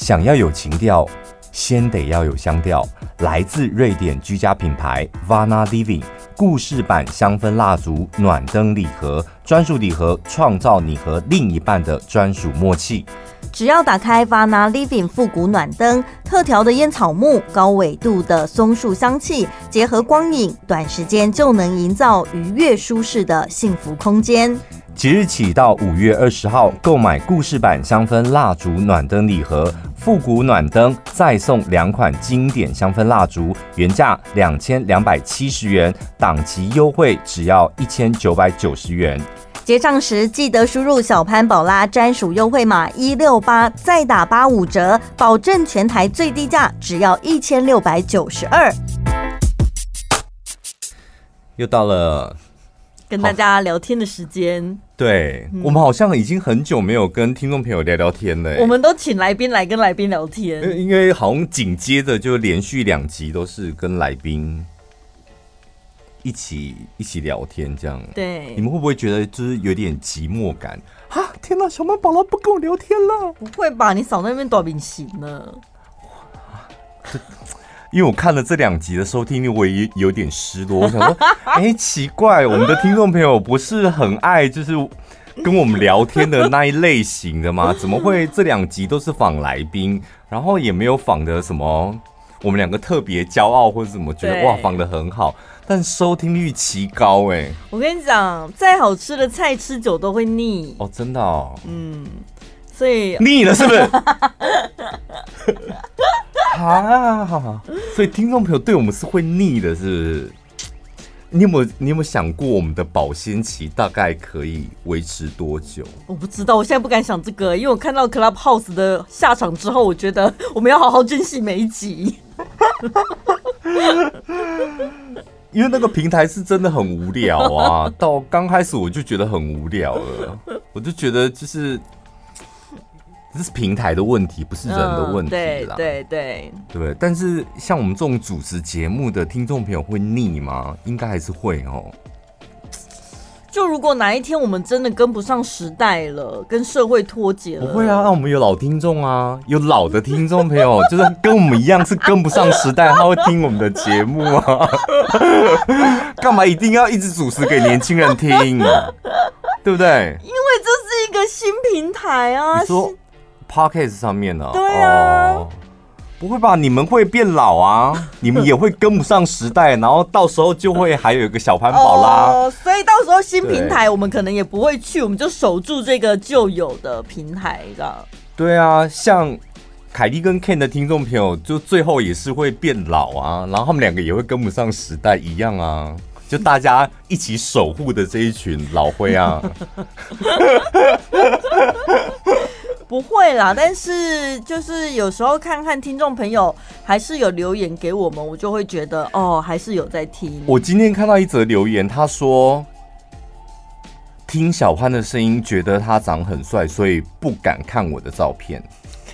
想要有情调，先得要有香调。来自瑞典居家品牌 Vana Living 故事版香氛蜡烛暖灯礼盒，专属礼盒创造你和另一半的专属默契。只要打开 Vana Living 复古暖灯，特调的烟草木、高纬度的松树香气，结合光影，短时间就能营造愉悦舒适的幸福空间。即日起到五月二十号，购买故事版香氛蜡烛暖灯礼盒、复古暖灯，再送两款经典香氛蜡烛，原价两千两百七十元，档期优惠只要一千九百九十元。结账时记得输入小潘宝拉专属优惠码一六八，再打八五折，保证全台最低价只要一千六百九十二。又到了。跟大家聊天的时间，对、嗯、我们好像已经很久没有跟听众朋友聊聊天了。我们都请来宾来跟来宾聊天，因为好像紧接着就连续两集都是跟来宾一起一起聊天，这样。对，你们会不会觉得就是有点寂寞感？啊，天哪，小曼宝拉不跟我聊天了？不会吧？你少在那边多明星呢？因为我看了这两集的收听率，我也有点失落。我想说，哎、欸，奇怪，我们的听众朋友不是很爱就是跟我们聊天的那一类型的吗？怎么会这两集都是访来宾，然后也没有访的什么我们两个特别骄傲或者怎么觉得哇访的很好，但收听率奇高哎、欸。我跟你讲，再好吃的菜吃久都会腻哦，真的哦。嗯，所以腻了是不是？啊，所以听众朋友对我们是会腻的，是不是？你有没有你有没有想过我们的保鲜期大概可以维持多久？我不知道，我现在不敢想这个，因为我看到 Clubhouse 的下场之后，我觉得我们要好好珍惜每一集。因为那个平台是真的很无聊啊，到刚开始我就觉得很无聊了，我就觉得就是。这是平台的问题，不是人的问题啦。嗯、对对对对，但是像我们这种主持节目的听众朋友会腻吗？应该还是会哦。就如果哪一天我们真的跟不上时代了，跟社会脱节了，不会啊。那我们有老听众啊，有老的听众朋友，就是跟我们一样是跟不上时代，他会听我们的节目啊。干嘛一定要一直主持给年轻人听？对不对？因为这是一个新平台啊。你说。Podcast 上面呢？对啊，哦，不会吧？你们会变老啊？你们也会跟不上时代，然后到时候就会还有一个小潘宝拉。哦，所以到时候新平台我们可能也不会去，我们就守住这个旧有的平台，这样。对啊，像凯蒂跟 Ken 的听众朋友，就最后也是会变老啊，然后他们两个也会跟不上时代一样啊，就大家一起守护的这一群老灰啊。不会啦，但是就是有时候看看听众朋友还是有留言给我们，我就会觉得哦，还是有在听。我今天看到一则留言，他说听小潘的声音，觉得他长很帅，所以不敢看我的照片。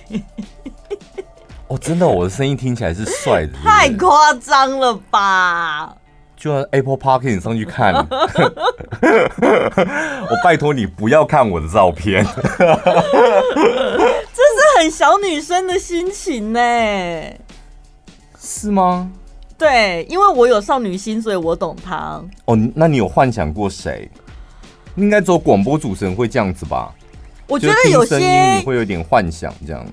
哦，真的，我的声音听起来是帅的是是？太夸张了吧！就让 Apple Park 你上去看，我拜托你不要看我的照片，这是很小女生的心情呢，是吗？对，因为我有少女心，所以我懂她。哦，那你有幻想过谁？应该只有广播主持人会这样子吧？我觉得有些你会有点幻想，这样。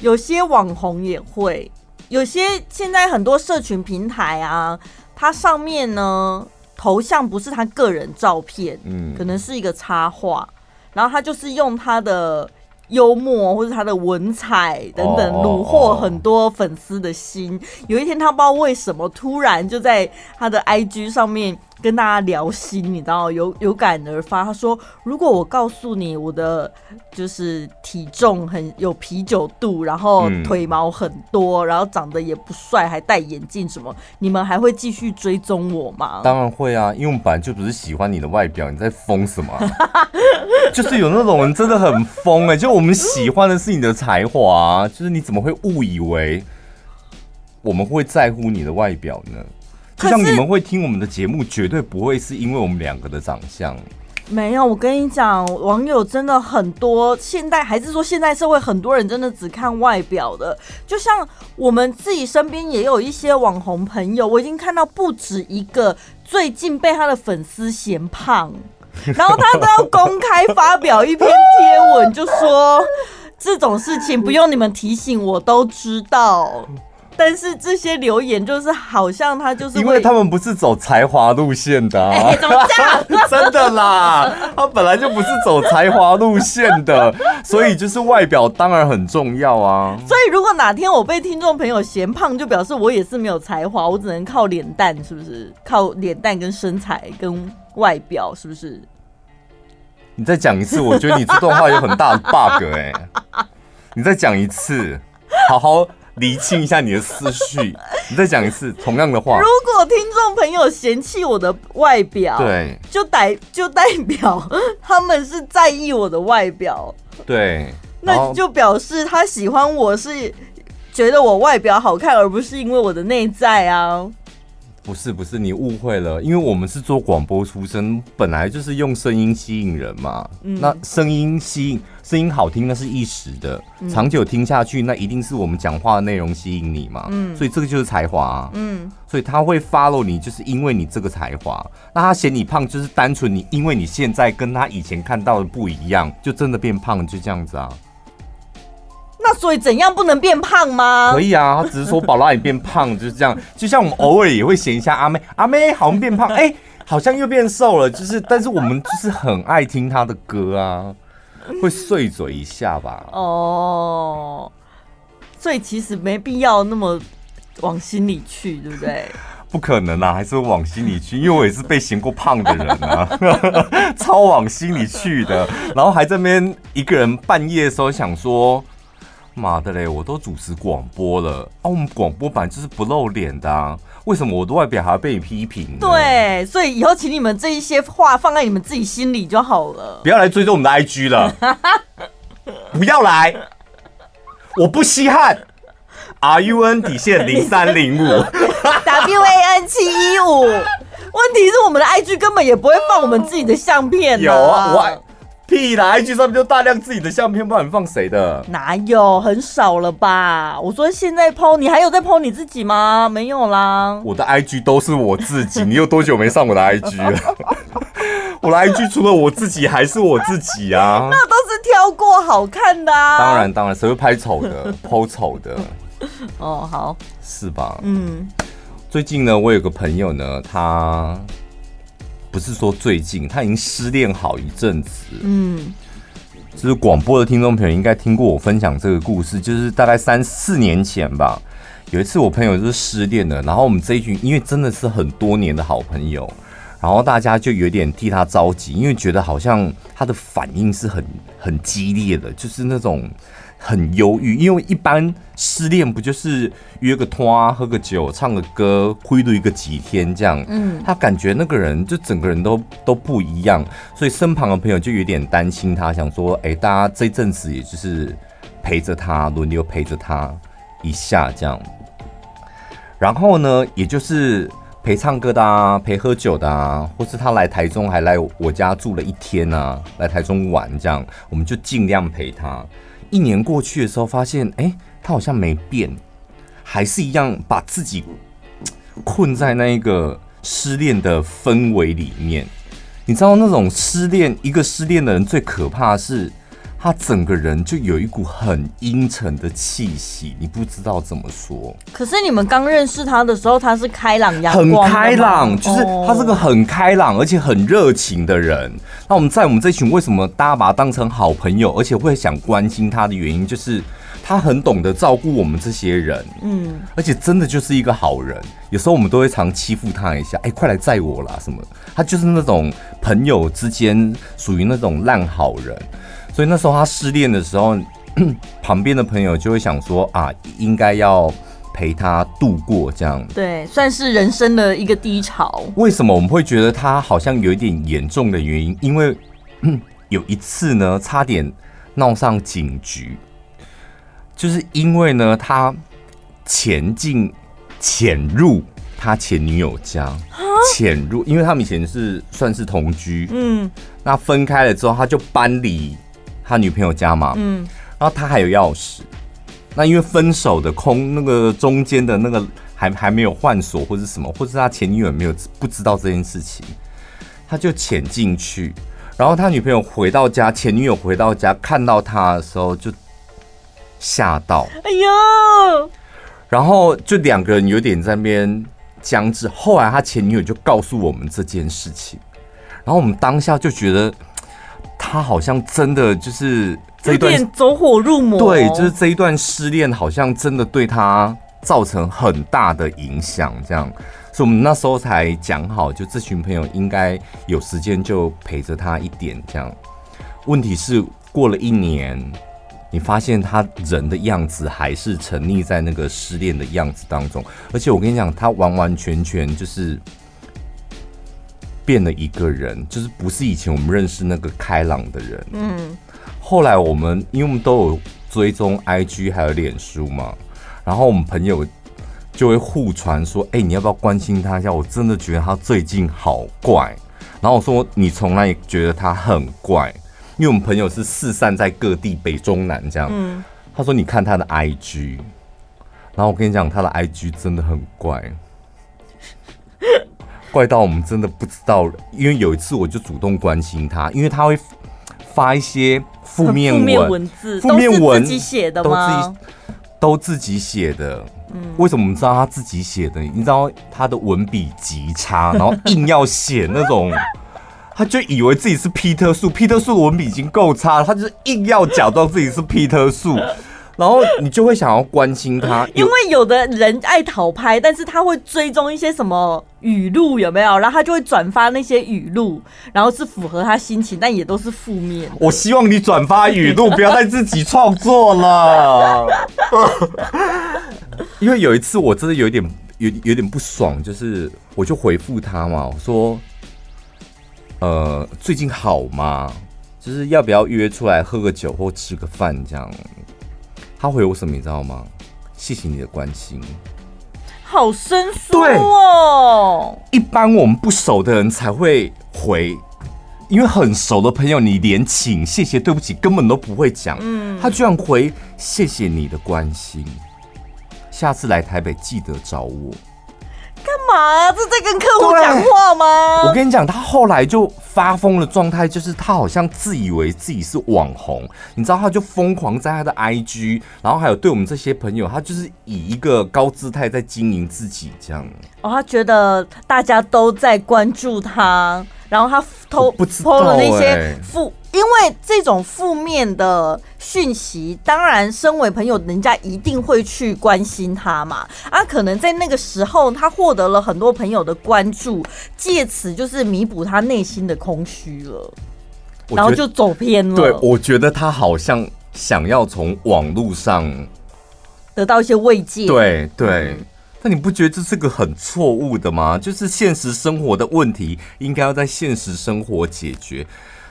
有些网红也会，有些现在很多社群平台啊。它上面呢，头像不是他个人照片，嗯，可能是一个插画，然后他就是用他的幽默或者他的文采等等虏获很多粉丝的心。有一天他不知道为什么突然就在他的 IG 上面。跟大家聊心，你知道有有感而发。他说：“如果我告诉你我的就是体重很有啤酒肚，然后腿毛很多，然后长得也不帅，还戴眼镜什么，你们还会继续追踪我吗？”当然会啊，因为我们本来就不是喜欢你的外表，你在疯什么？就是有那种人真的很疯哎、欸，就我们喜欢的是你的才华，就是你怎么会误以为我们会在乎你的外表呢？就像你们会听我们的节目，绝对不会是因为我们两个的长相。没有，我跟你讲，网友真的很多。现代还是说现代社会，很多人真的只看外表的。就像我们自己身边也有一些网红朋友，我已经看到不止一个，最近被他的粉丝嫌胖，然后他都要公开发表一篇贴文，就说这种事情不用你们提醒，我都知道。但是这些留言就是好像他就是因为他们不是走才华路线的，啊 欸，怎么讲？真的啦，他本来就不是走才华路线的，所以就是外表当然很重要啊。所以如果哪天我被听众朋友嫌胖，就表示我也是没有才华，我只能靠脸蛋，是不是？靠脸蛋跟身材跟外表，是不是？你再讲一次，我觉得你这段话有很大的 bug 哎，欸，你再讲一次，好好。理清一下你的思绪，你再讲一次同样的话。如果听众朋友嫌弃我的外表，对，就代就代表他们是在意我的外表，对，那就表示他喜欢我是觉得我外表好看，而不是因为我的内在啊。不是不是，你误会了，因为我们是做广播出身，本来就是用声音吸引人嘛。嗯，那声音吸引，声音好听那是一时的，嗯，长久听下去，那一定是我们讲话的内容吸引你嘛。嗯，所以这个就是才华啊。嗯，所以他会 follow 你，就是因为你这个才华。那他嫌你胖，就是单纯你，因为你现在跟他以前看到的不一样，就真的变胖，就这样子啊。那所以怎样不能变胖吗？可以啊，他只是说宝拉你变胖 就是这样，就像我们偶尔也会嫌一下阿妹，阿妹好像变胖，哎、欸，好像又变瘦了，就是，但是我们就是很爱听他的歌啊，会碎嘴一下吧。哦，所以其实没必要那么往心里去，对不对？不可能啊，还是会往心里去，因为我也是被嫌过胖的人啊，超往心里去的，然后还在那边一个人半夜的时候想说。妈的嘞！我都主持广播了啊，我们广播版就是不露脸的啊，为什么我的外表还要被你批评？对，所以以后请你们这一些话放在你们自己心里就好了，不要来追踪我们的 IG 了，不要来，我不稀罕。R U N 底线零三零五，W A N 七一五。问题是我们的 IG 根本也不会放我们自己的相片，有啊，我。屁啦！IG 上面就大量自己的相片，不然你放谁的？哪有，很少了吧？我说现在 PO，你还有在 PO 你自己吗？没有啦。我的 IG 都是我自己。你有多久没上我的 IG 了？我的 IG 除了我自己还是我自己啊。那都是挑过好看的啊。当然当然，谁会拍丑的？PO 丑的。哦，好，是吧？嗯。最近呢，我有个朋友呢，他。不是说最近他已经失恋好一阵子，嗯，就是广播的听众朋友应该听过我分享这个故事，就是大概三四年前吧，有一次我朋友就是失恋了，然后我们这一群因为真的是很多年的好朋友，然后大家就有点替他着急，因为觉得好像他的反应是很很激烈的，就是那种。很忧郁，因为一般失恋不就是约个拖、喝个酒、唱个歌、挥泪个几天这样？嗯，他感觉那个人就整个人都都不一样，所以身旁的朋友就有点担心他，想说：哎、欸，大家这阵子也就是陪着他，轮流陪着他一下这样。然后呢，也就是陪唱歌的啊，陪喝酒的啊，或是他来台中还来我家住了一天啊，来台中玩这样，我们就尽量陪他。一年过去的时候，发现哎、他好像没变，还是一样把自己困在那一个失恋的氛围里面。你知道那种失恋，一个失恋的人最可怕的是，他整个人就有一股很阴沉的气息，你不知道怎么说。可是你们刚认识他的时候，他是开朗阳光，很开朗，就是他是个很开朗而且很热情的人。那我们在我们这群为什么大家把他当成好朋友，而且会想关心他的原因，就是他很懂得照顾我们这些人，嗯，而且真的就是一个好人。有时候我们都会常欺负他一下，哎，快来载我啦什么。他就是那种朋友之间属于那种烂好人。所以那时候他失恋的时候，旁边的朋友就会想说啊，应该要陪他度过这样。对，算是人生的一个低潮。为什么我们会觉得他好像有一点严重的原因？因为 有一次呢，差点闹上警局，就是因为呢，他潜进潜入他前女友家潜入，因为他们以前是算是同居，嗯，那分开了之后，他就搬离他女朋友家嘛，嗯，然后他还有钥匙，那因为分手的空那个中间的那个还还没有换锁或者什么，或者他前女友没有不知道这件事情，他就潜进去，然后他女朋友回到家，前女友回到家看到他的时候就吓到，哎呦，然后就两个人有点在那边。僵持。后来他前女友就告诉我们这件事情，然后我们当下就觉得他好像真的就是这一段走火入魔，对，就是这一段失恋好像真的对他造成很大的影响，这样，所以我们那时候才讲好，就这群朋友应该有时间就陪着他一点，这样。问题是过了一年。你发现他人的样子还是沉溺在那个失恋的样子当中，而且我跟你讲，他完完全全就是变了一个人，就是不是以前我们认识那个开朗的人。嗯。后来我们因为我们都有追踪 IG 还有脸书嘛，然后我们朋友就会互传说：“哎，你要不要关心他一下？我真的觉得他最近好怪。”然后我说：“你从来也觉得他很怪？”因为我们朋友是四散在各地，北中南这样。嗯，他说：“你看他的 IG，然后我跟你讲，他的 IG 真的很怪，怪到我们真的不知道。因为有一次我就主动关心他，因为他会发一些负面文，负面文字，负面文自己写的吗？都自己写的。嗯，为什么我们知道他自己写的？你知道他的文笔极差，然后硬要写那种。”他就以为自己是皮特树，皮特树的文笔已经够差了，他就是硬要假装自己是皮特树，然后你就会想要关心他，因为有的人爱讨拍，但是他会追踪一些什么语录有没有，然后他就会转发那些语录，然后是符合他心情，但也都是负面。我希望你转发语录，不要再自己创作了，因为有一次我真的有点有有点不爽，就是我就回复他嘛，我说。呃，最近好吗？就是要不要约出来喝个酒或吃个饭这样？他回我什么你知道吗？谢谢你的关心，好生疏哦。一般我们不熟的人才会回，因为很熟的朋友，你连请、谢谢、对不起根本都不会讲。嗯，他居然回谢谢你的关心，下次来台北记得找我。干嘛啊？这在跟客户讲话吗？我跟你讲，他后来就发疯的状态，就是他好像自以为自己是网红，你知道，他就疯狂在他的 IG，然后还有对我们这些朋友，他就是以一个高姿态在经营自己这样。哦，他觉得大家都在关注他，然后他偷不知道、欸、了那些负。因为这种负面的讯息，当然，身为朋友，人家一定会去关心他嘛。啊，可能在那个时候，他获得了很多朋友的关注，借此就是弥补他内心的空虚了，然后就走偏了。对，我觉得他好像想要从网络上得到一些慰藉。对对，那、嗯、你不觉得这是个很错误的吗？就是现实生活的问题，应该要在现实生活解决。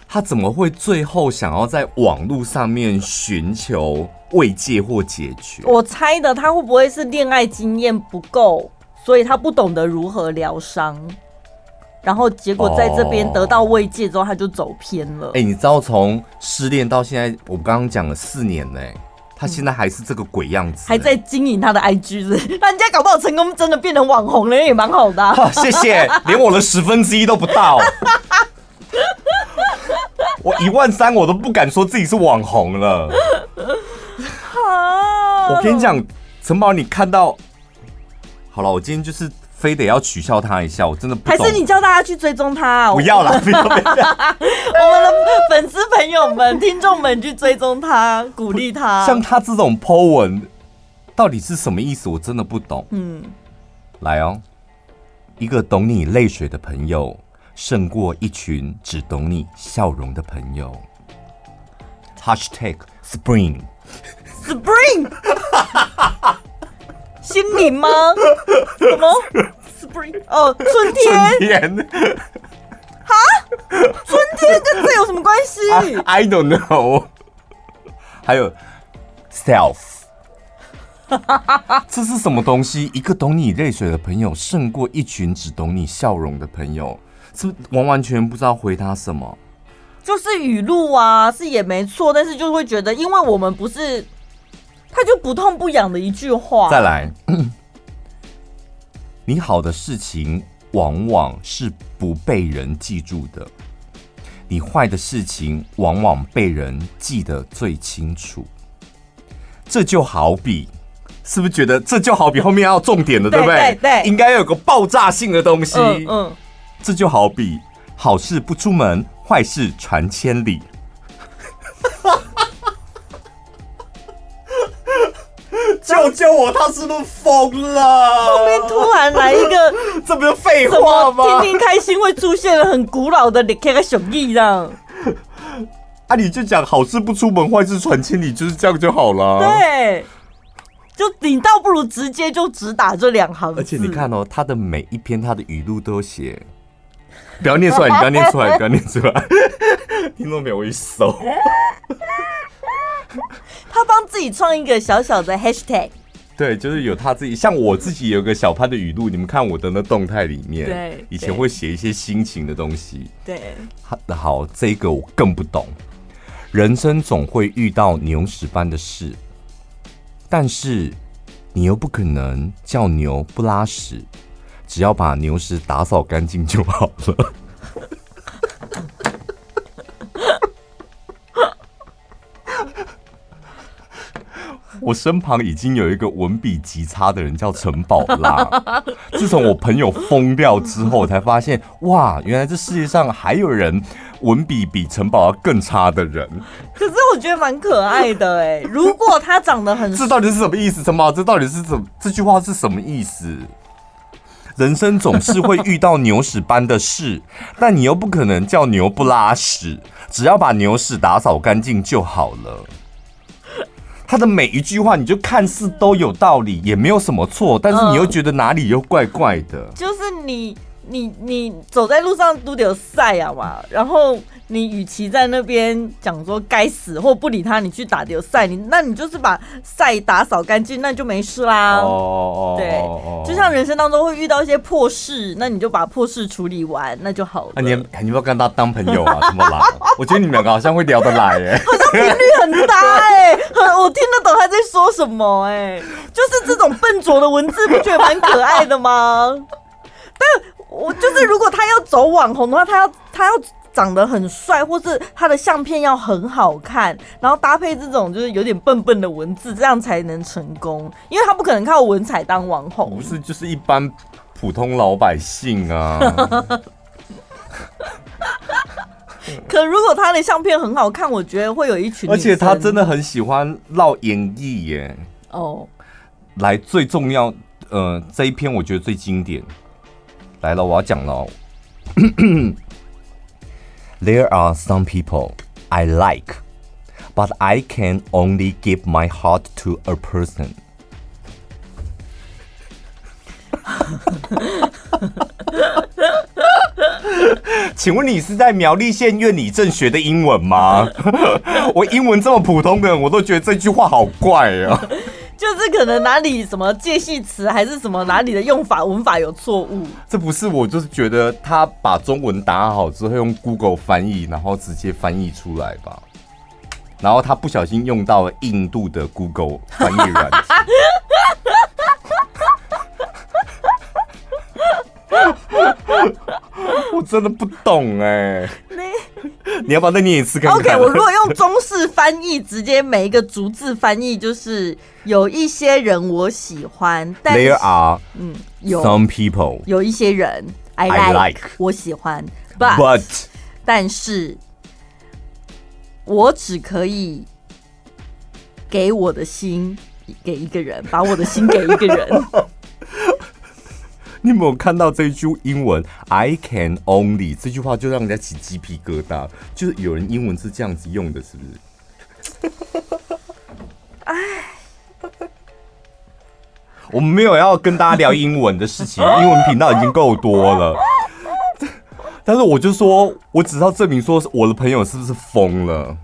他怎么会最后想要在网络上面寻求慰藉或解决？我猜的，他会不会是恋爱经验不够，所以他不懂得如何疗伤，然后结果在这边得到慰藉之后，他就走偏了。哎、欸，你知道从失恋到现在，我刚刚讲了四年呢，他现在还是这个鬼样子，还在经营他的 IG，那人家搞不好成功，真的变成网红了，也蛮好的、啊。谢谢，连我的十分之一都不到。我一万三，我都不敢说自己是网红了。好，我跟你讲，城堡，你看到好了，我今天就是非得要取笑他一下，我真的。还是你叫大家去追踪他、啊？不要了，不要不要。我们的粉丝朋友们、听众们去追踪他，鼓励他。像他这种 po 文，到底是什么意思？我真的不懂。嗯，来哦，一个懂你泪水的朋友。胜过一群只懂你笑容的朋友。Hashtag Spring，Spring，心灵吗？什么？Spring？哦，春天。春天。哈？春天跟这有什么关系？I don't know。还有，Self。这是什么东西？一个懂你泪水的朋友，胜过一群只懂你笑容的朋友，是不是完完全不知道回他什么？就是语录啊，是也没错，但是就会觉得，因为我们不是，他就不痛不痒的一句话。再来，你好的事情往往是不被人记住的，你坏的事情往往被人记得最清楚。这就好比，是不是觉得这就好比后面要重点的，对不对？对，对，对，应该要有个爆炸性的东西。嗯，嗯，这就好比好事不出门，坏事传千里。救救我！他是不是疯了？后面突然来一个，这不是废话吗？天天开心会出现了很古老的你看个熊艺这样。啊！你就讲好事不出门，坏事传千里，就是这样就好了。对，就你倒不如直接就只打这两行。而且你看哦，他的每一篇他的语录都有写，不要念出来，你不要念出来，你不要念出来。听众没有？我一搜，他帮自己创一个小小的 hashtag。对，就是有他自己，像我自己有个小潘的语录，你们看我的那动态里面，对，以前会写一些心情的东西。对，好，这个我更不懂。人生总会遇到牛屎般的事，但是你又不可能叫牛不拉屎，只要把牛屎打扫干净就好了。我身旁已经有一个文笔极差的人，叫陈宝拉。自从我朋友疯掉之后，我才发现哇，原来这世界上还有人文笔比陈宝拉更差的人。可是我觉得蛮可爱的哎。如果他长得很……这到底是什么意思？陈宝拉，这到底是怎？这句话是什么意思？人生总是会遇到牛屎般的事，但你又不可能叫牛不拉屎，只要把牛屎打扫干净就好了。他的每一句话，你就看似都有道理，也没有什么错，但是你又觉得哪里又怪怪的。就是你，你，你走在路上都得有晒啊嘛，然后。你与其在那边讲说该死或不理他，你去打丢赛，你那你就是把赛打扫干净，那就没事啦。哦，对，就像人生当中会遇到一些破事，那你就把破事处理完，那就好了。啊、你你不要跟他当朋友啊？怎么啦？我觉得你们两个好像会聊得来哎，好像频率很大哎，我听得懂他在说什么哎，就是这种笨拙的文字，不觉得蛮可爱的吗？但我就是如果他要走网红的话，他要他要。长得很帅，或是他的相片要很好看，然后搭配这种就是有点笨笨的文字，这样才能成功。因为他不可能靠文采当网红，不是就是一般普通老百姓啊。可如果他的相片很好看，我觉得会有一群，而且他真的很喜欢烙演绎耶。哦，来最重要，呃，这一篇我觉得最经典。来了，我要讲了哦。There are some people I like, but I can only give my heart to a person. 请问你是在苗栗县苑里正学的英文吗？我英文这么普通的，我都觉得这句话好怪啊。就是可能哪里什么介系词还是什么哪里的用法文法有错误，这不是我就是觉得他把中文打好之后用 Google 翻译，然后直接翻译出来吧，然后他不小心用到了印度的 Google 翻译软件。我真的不懂哎、欸，你你要不要再念一次看看？OK，我如果用中式翻译，直接每一个逐字翻译，就是有一些人我喜欢，但 There are 嗯有 some people 有一些人 I like, I like 我喜欢，but, but 但是我只可以给我的心给一个人，把我的心给一个人。你有没有看到这一句英文？I can only 这句话就让人家起鸡皮疙瘩，就是有人英文是这样子用的，是不是？哎，我们没有要跟大家聊英文的事情，英文频道已经够多了。但是我就说，我只要证明说，我的朋友是不是疯了？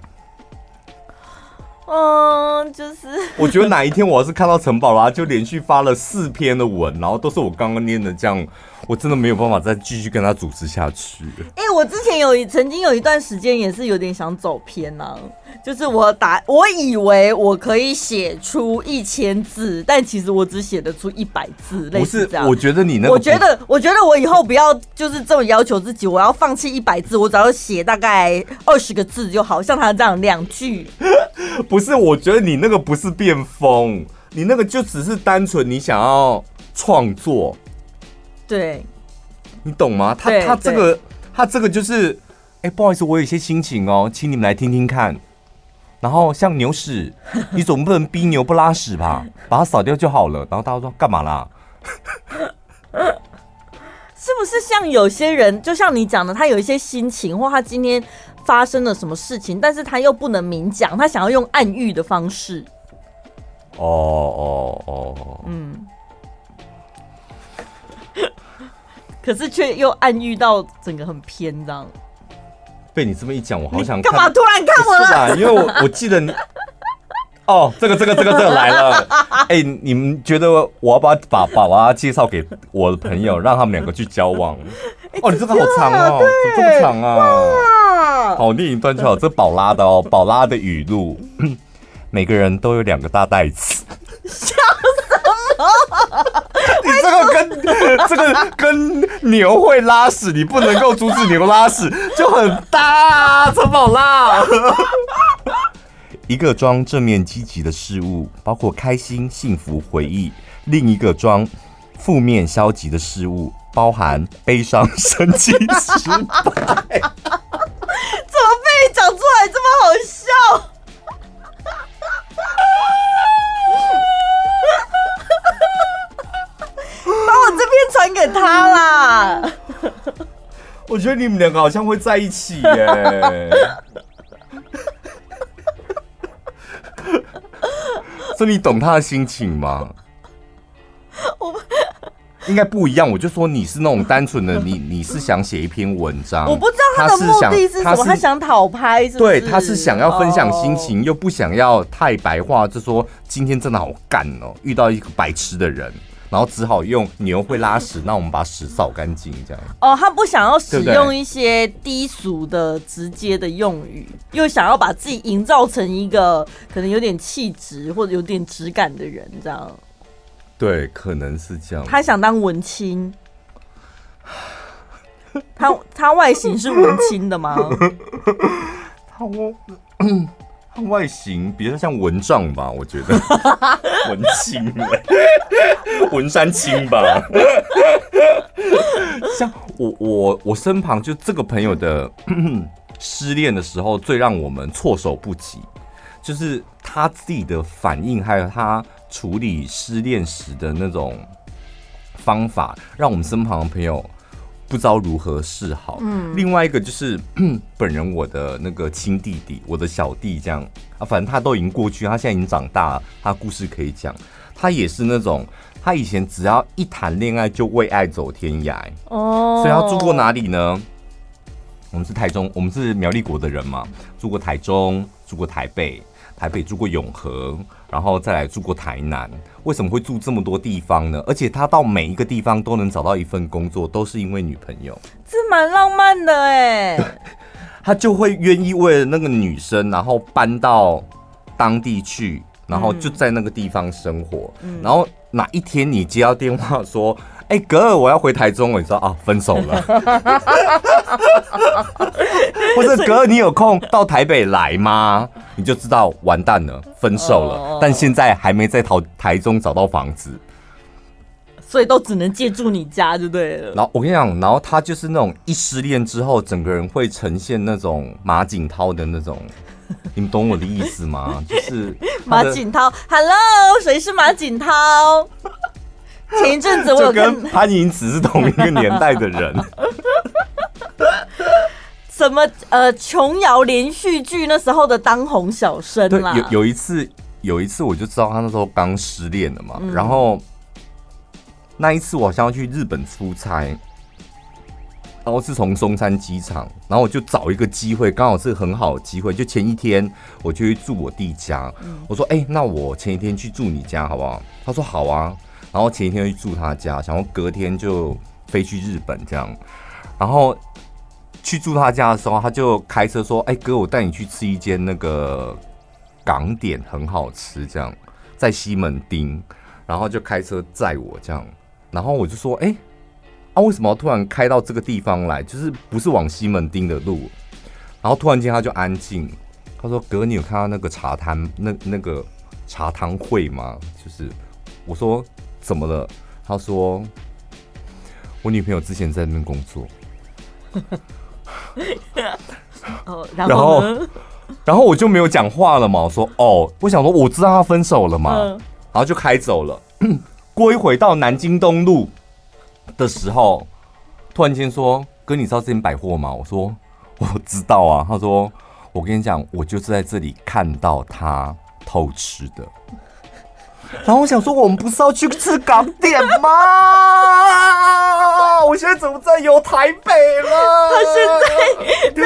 嗯，就是 我觉得哪一天我要是看到陈宝拉就连续发了四篇的文，然后都是我刚刚念的这样，我真的没有办法再继续跟他主持下去。哎、欸，我之前有曾经有一段时间也是有点想走偏呐、啊。就是我打，我以为我可以写出一千字，但其实我只写得出一百字，类似这样。不是，我觉得你那个，我觉得，我觉得我以后不要就是这么要求自己，我要放弃一百字，我只要写大概二十个字就好，像他这样两句。不是，我觉得你那个不是变疯，你那个就只是单纯你想要创作。对，你懂吗？他他这个他这个就是，哎、欸，不好意思，我有一些心情哦，请你们来听听看。然后像牛屎，你总不能逼牛不拉屎吧？把它扫掉就好了。然后大家说干嘛啦？是不是像有些人，就像你讲的，他有一些心情，或他今天发生了什么事情，但是他又不能明讲，他想要用暗喻的方式。哦哦哦，嗯。可是却又暗喻到整个很偏这样。被你这么一讲，我好想看。干嘛突然看我？是啊，因为我我记得你。哦，这个这个这个这个来了。哎、欸，你们觉得我要不要把把把他介绍给我的朋友，让他们两个去交往？哦，你这个好长哦，怎么这么长啊？好，另一段就好。这宝拉的哦，宝拉的语录。每个人都有两个大袋子。笑？你这个跟这个跟牛会拉屎，你不能够阻止牛拉屎，就很大。陈宝拉，一个装正面积极的事物，包括开心、幸福、回忆；另一个装负面消极的事物，包含悲伤、生气、失败。怎么被你讲出来这么好笑？我这边传给他啦！我觉得你们两个好像会在一起耶。所以你懂他的心情吗？我应该不一样。我就说你是那种单纯的，你你是想写一篇文章。我不知道他的目的是什么，他想讨拍是是？对，他是想要分享心情，又不想要太白话，就说今天真的好干哦，遇到一个白痴的人。然后只好用牛会拉屎，那我们把屎扫干净，这样。哦，他不想要使用一些低俗的、直接的用语，又想要把自己营造成一个可能有点气质或者有点质感的人，这样。对，可能是这样。他想当文青，他他外形是文青的吗？他我。外形比较像蚊帐吧，我觉得文青，文山青吧。像我我我身旁就这个朋友的 失恋的时候，最让我们措手不及，就是他自己的反应，还有他处理失恋时的那种方法，让我们身旁的朋友。不知道如何是好。嗯，另外一个就是 本人我的那个亲弟弟，我的小弟这样啊，反正他都已经过去，他现在已经长大了，他故事可以讲。他也是那种，他以前只要一谈恋爱就为爱走天涯哦，所以他住过哪里呢？我们是台中，我们是苗栗国的人嘛，住过台中，住过台北。台北住过永和，然后再来住过台南。为什么会住这么多地方呢？而且他到每一个地方都能找到一份工作，都是因为女朋友。这蛮浪漫的哎。他就会愿意为了那个女生，然后搬到当地去，然后就在那个地方生活。嗯、然后哪一天你接到电话说，哎、欸，哥，我要回台中，我你知道啊，分手了。或者哥，你有空到台北来吗？你就知道完蛋了，分手了。但现在还没在台台中找到房子，所以都只能借住你家，就对了。然后我跟你讲，然后他就是那种一失恋之后，整个人会呈现那种马景涛的那种，你们懂我的意思吗？就是 马景涛，Hello，谁是马景涛？前一阵子我有跟潘迎紫是同一个年代的人。什么呃，琼瑶连续剧那时候的当红小生啦。有有一次，有一次我就知道他那时候刚失恋了嘛。嗯、然后那一次我好像要去日本出差，然后是从松山机场，然后我就找一个机会，刚好是很好的机会，就前一天我就去住我弟家。我说：“哎，那我前一天去住你家好不好？”他说：“好啊。”然后前一天去住他家，想说隔天就飞去日本这样。然后去住他家的时候，他就开车说：“哎，哥，我带你去吃一间那个港点，很好吃，这样在西门町。”然后就开车载我这样，然后我就说：“哎。”啊，为什么突然开到这个地方来？就是不是往西门町的路，然后突然间他就安静。他说：“哥，你有看到那个茶摊那那个茶汤会吗？”就是我说：“怎么了？”他说：“我女朋友之前在那边工作。”然后然后我就没有讲话了嘛。我说：“哦，我想说我知道他分手了嘛。”然后就开走了。过一会到南京东路。的时候，突然间说：“哥，你知道这间百货吗？”我说：“我知道啊。”他说：“我跟你讲，我就是在这里看到他偷吃的。” 然后我想说：“我们不是要去吃港点吗？” 我现在怎么在游台北了？他现 在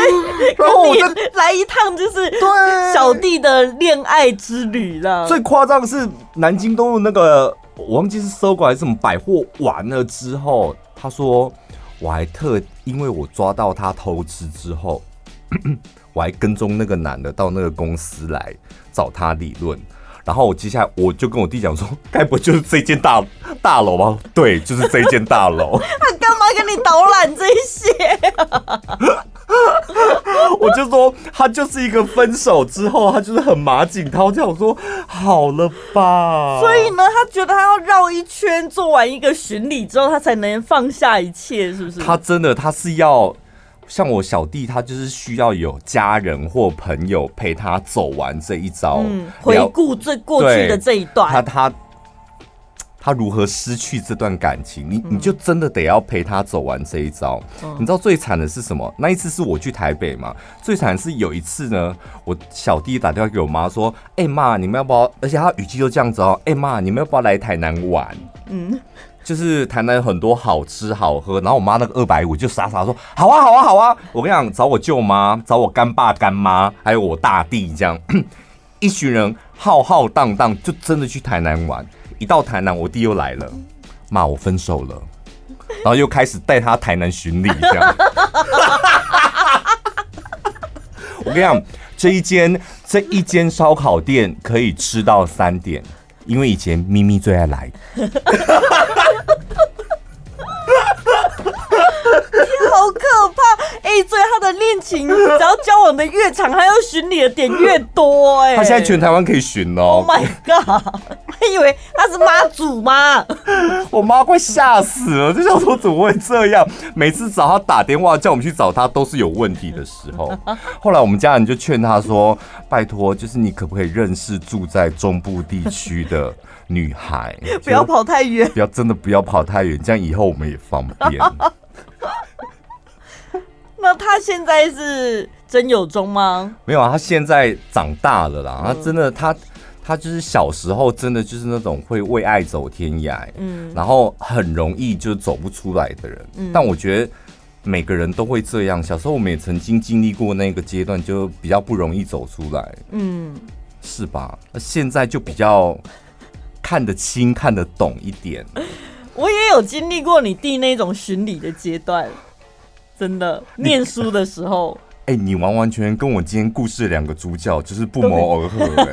然后我就来一趟，就是对小弟的恋爱之旅了。最夸张的是南京东路那个。我忘记是搜狗还是什么百货，完了之后，他说我还特因为我抓到他偷吃之后，我还跟踪那个男的到那个公司来找他理论，然后我接下来我就跟我弟讲说，该不就是这间大大楼吗？对，就是这间大楼。他干嘛跟你导览这些？我就说他就是一个分手之后，他就是很马景涛这样。我说好了吧。所以呢，他觉得他要绕一圈，做完一个巡礼之后，他才能放下一切，是不是？他真的，他是要像我小弟，他就是需要有家人或朋友陪他走完这一遭，嗯，回顾最过去的这一段。他他。他如何失去这段感情？你你就真的得要陪他走完这一遭。嗯、你知道最惨的是什么？那一次是我去台北嘛。最惨的是有一次呢，我小弟打电话给我妈说：“哎、欸、妈，你们要不要？”而且他语气就这样子哦：“哎、欸、妈，你们要不要来台南玩？”嗯，就是台南很多好吃好喝。然后我妈那个二百五就傻傻说：“好啊，好啊，好啊！”我跟你讲，找我舅妈，找我干爸干妈，还有我大弟，这样 一群人浩浩荡荡，就真的去台南玩。一到台南，我弟又来了，骂我分手了，然后又开始带他台南巡礼，这样。我跟你讲，这一间这一间烧烤店可以吃到三点，因为以前咪咪最爱来。好可怕！哎、欸，所以他的恋情，只要交往的越长，他要寻你的点越多、欸。哎，他现在全台湾可以寻哦。Oh my god！还以为他是妈祖吗？我妈快吓死了，就想说怎么会这样？每次找他打电话叫我们去找他，都是有问题的时候。后来我们家人就劝他说：“拜托，就是你可不可以认识住在中部地区的女孩？不要跑太远，不要真的不要跑太远，这样以后我们也方便。” 那他现在是真有中吗？没有啊，他现在长大了啦。他真的，他他就是小时候真的就是那种会为爱走天涯，嗯，然后很容易就走不出来的人。嗯，但我觉得每个人都会这样。小时候我们也曾经经历过那个阶段，就比较不容易走出来，嗯，是吧？那现在就比较看得清、看得懂一点。我也有经历过你弟那种巡礼的阶段。真的，念书的时候，哎、欸，你完完全全跟我今天故事的两个主角就是不谋而合、欸。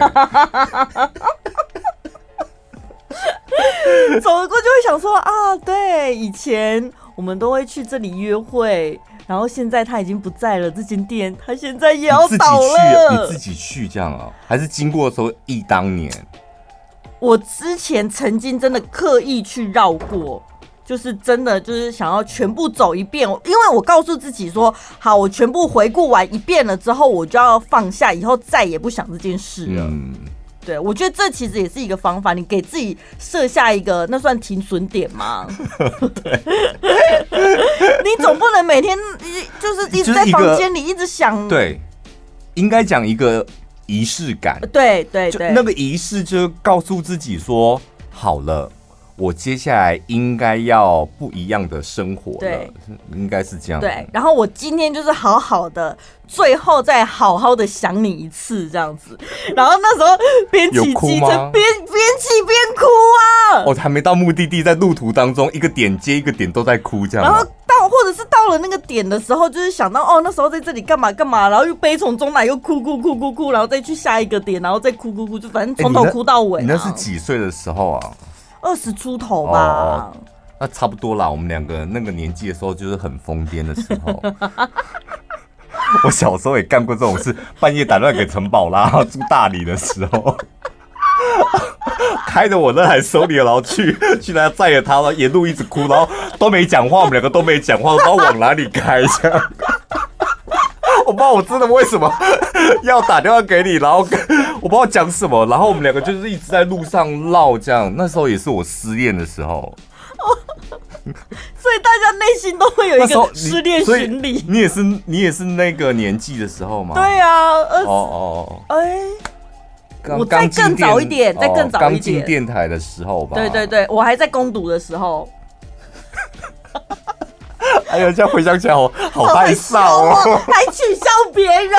走过就会想说啊，对，以前我们都会去这里约会，然后现在他已经不在了，这间店他现在也要倒了。你自己去这样啊？还是经过的时候忆当年？我之前曾经真的刻意去绕过。就是真的，就是想要全部走一遍，因为我告诉自己说，好，我全部回顾完一遍了之后，我就要放下，以后再也不想这件事了。嗯，对，我觉得这其实也是一个方法，你给自己设下一个，那算停损点吗？对，你总不能每天一就是一直在房间里一直想，对，应该讲一个仪式感。对对对，那个仪式就告诉自己说，好了。我接下来应该要不一样的生活了，应该是这样。对，然后我今天就是好好的，最后再好好的想你一次这样子。然后那时候边骑机车边边骑边哭啊！我、哦、还没到目的地，在路途当中，一个点接一个点都在哭这样。然后到到了那个点的时候，就是想到哦，那时候在这里干嘛干嘛，然后又悲从中来，又哭哭哭哭哭，然后再去下一个点，然后再哭哭哭，就反正从头哭到尾、啊欸你。你那是几岁的时候啊？二十出头吧，哦，那差不多啦。我们两个那个年纪的时候，就是很疯癫的时候。我小时候也干过这种事，半夜打电话给陈宝拉住大理的时候，开着我那台 Sony，然后去去那载着他，然后沿路一直哭，然后都没讲话，我们两个都没讲话，不知道往哪里开这样。我不知道我真的为什么 要打电话给你，然后我不知道讲什么，然后我们两个就是一直在路上唠这样。那时候也是我失恋的时候，所以大家内心都会有一个失恋心理。你也是你也是那个年纪的时候吗？对啊，哦哦，哎，我再更早一点，再更早一点，刚进电台的时候吧。对对对，我还在攻读的时候。哎呀，这样回想起来好好害臊哦，还取笑别人。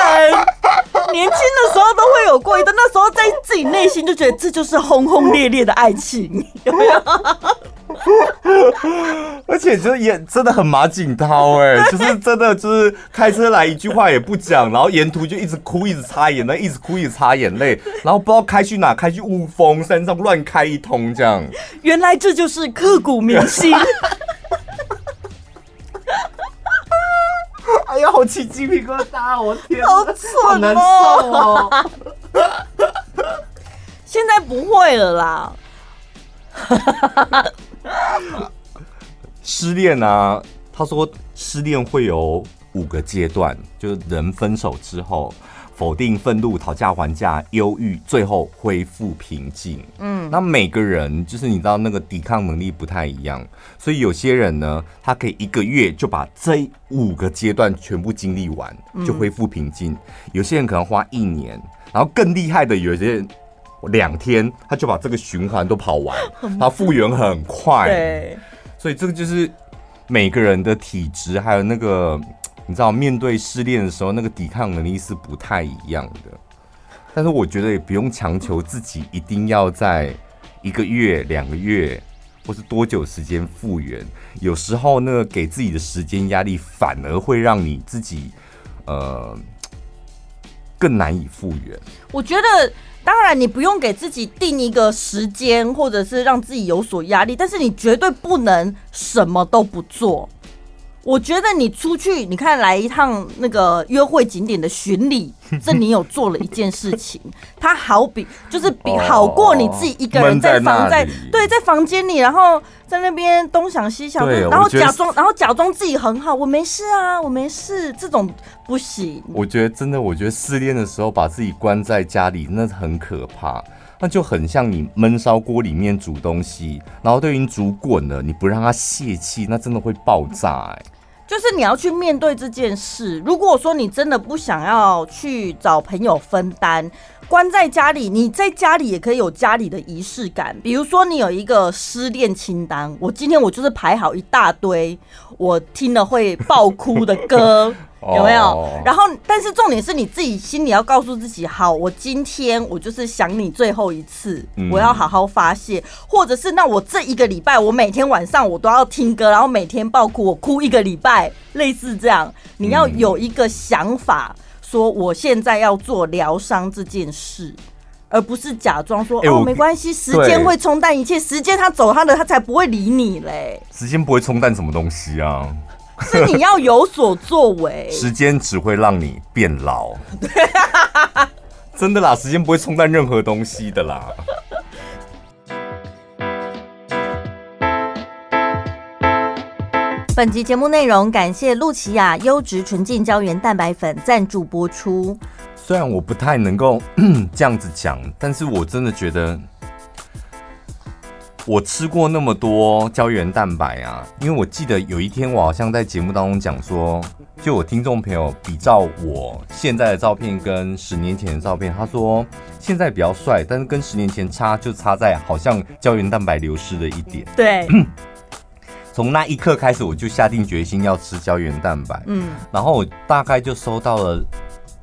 年轻的时候都会有过一段，那时候在自己内心就觉得这就是轰轰烈烈的爱情，有没有？而且就是也真的很马景涛哎，就是真的就是开车来一句话也不讲，然后沿途就一直哭，一直擦眼泪，一直哭，一直擦眼泪，然后不知道开去哪，开去雾峰山上乱开一通这样。原来这就是刻骨铭心。哎呀，好起鸡皮疙瘩！我天，好蠢哦，好难受哦。现在不会了啦。失恋啊，他说失恋会有五个阶段，就是人分手之后。否定、愤怒、讨价还价、忧郁，最后恢复平静。嗯，那每个人就是你知道那个抵抗能力不太一样，所以有些人呢，他可以一个月就把这五个阶段全部经历完，就恢复平静。嗯。有些人可能花一年，然后更厉害的，有些人两天他就把这个循环都跑完，他复原很快。对，所以这个就是每个人的体质，还有那个。你知道，面对失恋的时候，那个抵抗能力是不太一样的。但是我觉得也不用强求自己一定要在一个月、两个月，或是多久时间复原。有时候那个给自己的时间压力，反而会让你自己呃更难以复原。我觉得，当然你不用给自己定一个时间，或者是让自己有所压力，但是你绝对不能什么都不做。我觉得你出去，你看来一趟那个约会景点的巡礼，这你有做了一件事情，它好比就是比好过你自己一个人在房在，在对在房间里，然后在那边东想西想，然后假装然后假装自己很好，我没事啊，我没事，这种不行。我觉得真的，我觉得失恋的时候把自己关在家里，那很可怕。那就很像你焖烧锅里面煮东西，然后都已经煮滚了，你不让它泄气，那真的会爆炸哎、欸。就是你要去面对这件事。如果说你真的不想要去找朋友分担，关在家里，你在家里也可以有家里的仪式感。比如说，你有一个失恋清单，我今天我就是排好一大堆我听了会爆哭的歌。有没有？然后，但是重点是你自己心里要告诉自己，好，我今天我就是想你最后一次，我要好好发泄，或者是那我这一个礼拜，我每天晚上我都要听歌，然后每天爆哭，我哭一个礼拜，类似这样。你要有一个想法，说我现在要做疗伤这件事，而不是假装说哦没关系，时间会冲淡一切，时间他走他的，他才不会理你嘞。时间不会冲淡什么东西啊。是你要有所作为，时间只会让你变老。真的啦，时间不会冲淡任何东西的啦。本集节目内容感谢露琪亚优质纯净胶原蛋白粉赞助播出。虽然我不太能够 这样子讲，但是我真的觉得。我吃过那么多胶原蛋白啊，因为我记得有一天我好像在节目当中讲说，就我听众朋友比照我现在的照片跟十年前的照片，他说现在比较帅，但是跟十年前差就差在好像胶原蛋白流失了一点。对，从那一刻开始，我就下定决心要吃胶原蛋白。嗯，然后我大概就收到了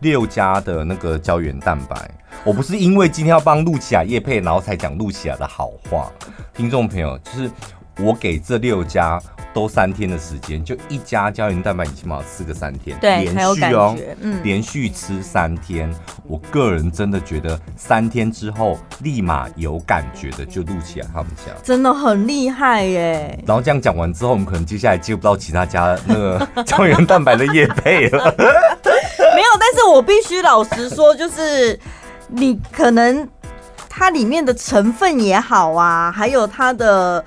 六家的那个胶原蛋白。我不是因为今天要帮露琪亚叶配，然后才讲露琪亚的好话。听众朋友，就是我给这六家。都三天的时间，就一家胶原蛋白，你起码要吃个三天，对，连续哦，嗯，连续吃三天。我个人真的觉得三天之后立马有感觉的，就露琪亚他们家，真的很厉害耶。然后这样讲完之后，我们可能接下来接不到其他家那个 胶原蛋白的叶配了。是我必须老实说，就是你可能它里面的成分也好啊，还有它的。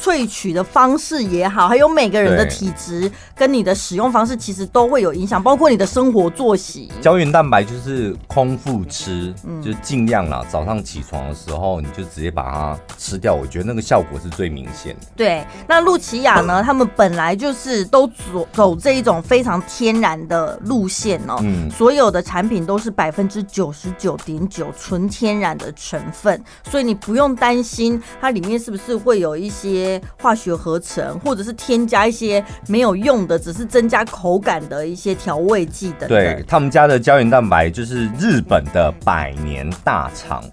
萃取的方式也好，还有每个人的体质跟你的使用方式，其实都会有影响，包括你的生活作息。胶原蛋白就是空腹吃，嗯、就是尽量啦。早上起床的时候，你就直接把它吃掉，我觉得那个效果是最明显的。对，那露琪亚呢？他们本来就是都走走这一种非常天然的路线哦、所有的产品都是百分之九十九点九纯天然的成分，所以你不用担心它里面是不是会有一些。化学合成，或者是添加一些没有用的，只是增加口感的一些调味剂等。对，他们家的胶原蛋白就是日本的百年大厂。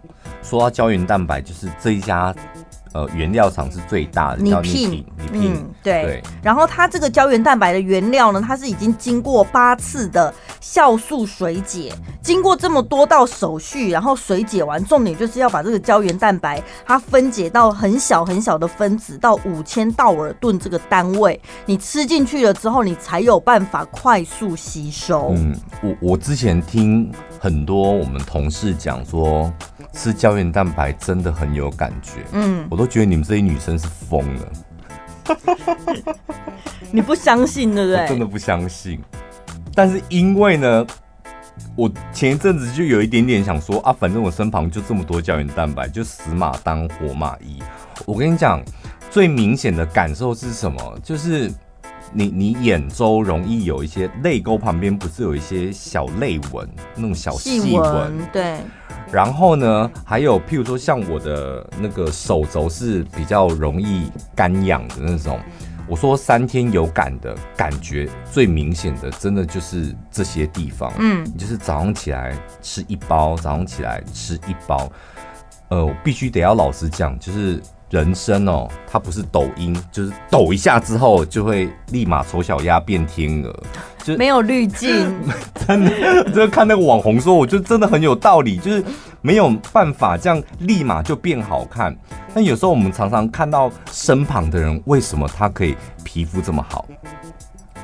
说到胶原蛋白，就是这一家。呃，原料厂是最大的，叫 Nippon，嗯，对。然后它这个胶原蛋白的原料呢，它是已经经过八次的酵素水解，经过这么多道手续，然后水解完，重点就是要把这个胶原蛋白它分解到很小很小的分子，到五千道尔顿这个单位，你吃进去了之后，你才有办法快速吸收。嗯，我我之前听很多我们同事讲说。吃胶原蛋白真的很有感觉，嗯，我都觉得你们这些女生是疯了。你不相信对不对？我真的不相信。但是因为呢，我前一阵子就有一点点想说啊，反正我身旁就这么多胶原蛋白，就死马当活马医。我跟你讲，最明显的感受是什么？就是你你眼周容易有一些泪沟旁边不是有一些小泪纹，那种小细纹，对。然后呢，还有譬如说，像我的那个手肘是比较容易干痒的那种。我说三天有感的感觉最明显的，真的就是这些地方。嗯，就是早上起来吃一包，早上起来吃一包。呃，我必须得要老实讲，就是。人生哦，它不是抖音，就是抖一下之后就会立马丑小鸭变天鹅，就没有滤镜。真的，就 看那个网红说，我觉得真的很有道理，就是没有办法这样立马就变好看。但有时候我们常常看到身旁的人，为什么他可以皮肤这么好，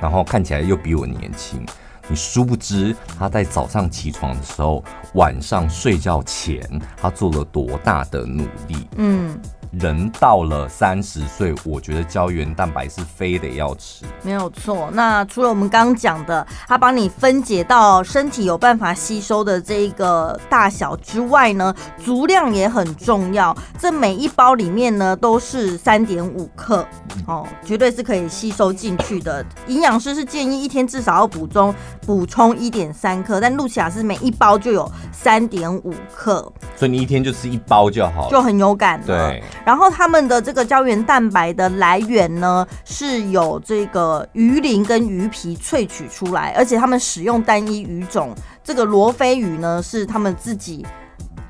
然后看起来又比我年轻？你殊不知他在早上起床的时候，晚上睡觉前，他做了多大的努力？嗯。人到了三十岁，我觉得胶原蛋白是非得要吃，没有错。那除了我们刚刚讲的，它帮你分解到身体有办法吸收的这个大小之外呢，足量也很重要。这每一包里面呢都是三点五克哦，绝对是可以吸收进去的。营养师是建议一天至少要补充补充一点三克，但露琪亚是每一包就有三点五克，所以你一天就吃一包就好，就很有感。对。然后他们的这个胶原蛋白的来源呢，是有这个鱼鳞跟鱼皮萃取出来，而且他们使用单一鱼种，这个罗非鱼呢是他们自己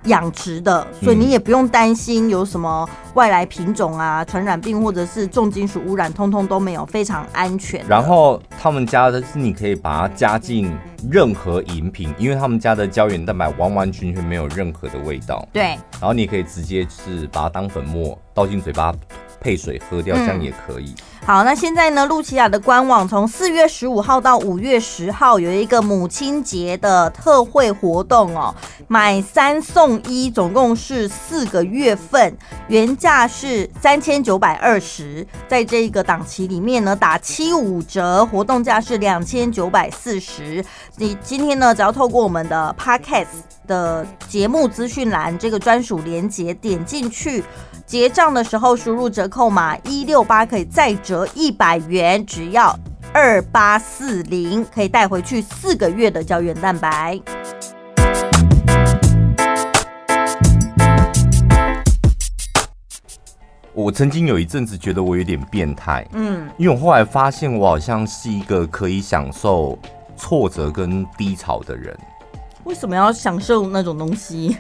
养殖的，所以你也不用担心有什么外来品种啊、传染病或者是重金属污染，通通都没有，非常安全。然后他们家的是你可以把它加进任何饮品，因为他们家的胶原蛋白完完全全没有任何的味道。对，然后你可以直接是把它当粉末倒进嘴巴。配水喝掉，这样也可以。嗯。好，那现在呢，露琪亚的官网从四月十五号到五月十号有一个母亲节的特惠活动哦，买三送一，总共是四个月份，原价是三千九百二十，在这个档期里面呢，打七五折，活动价是两千九百四十。你今天呢，只要透过我们的 Podcast 的节目资讯栏这个专属连结点进去。结账的时候输入折扣码一六八可以再折一百元，只要二八四零，可以带回去四个月的胶原蛋白。我曾经有一阵子觉得我有点变态，嗯，因为我后来发现我好像是一个可以享受挫折跟低潮的人。为什么要享受那种东西？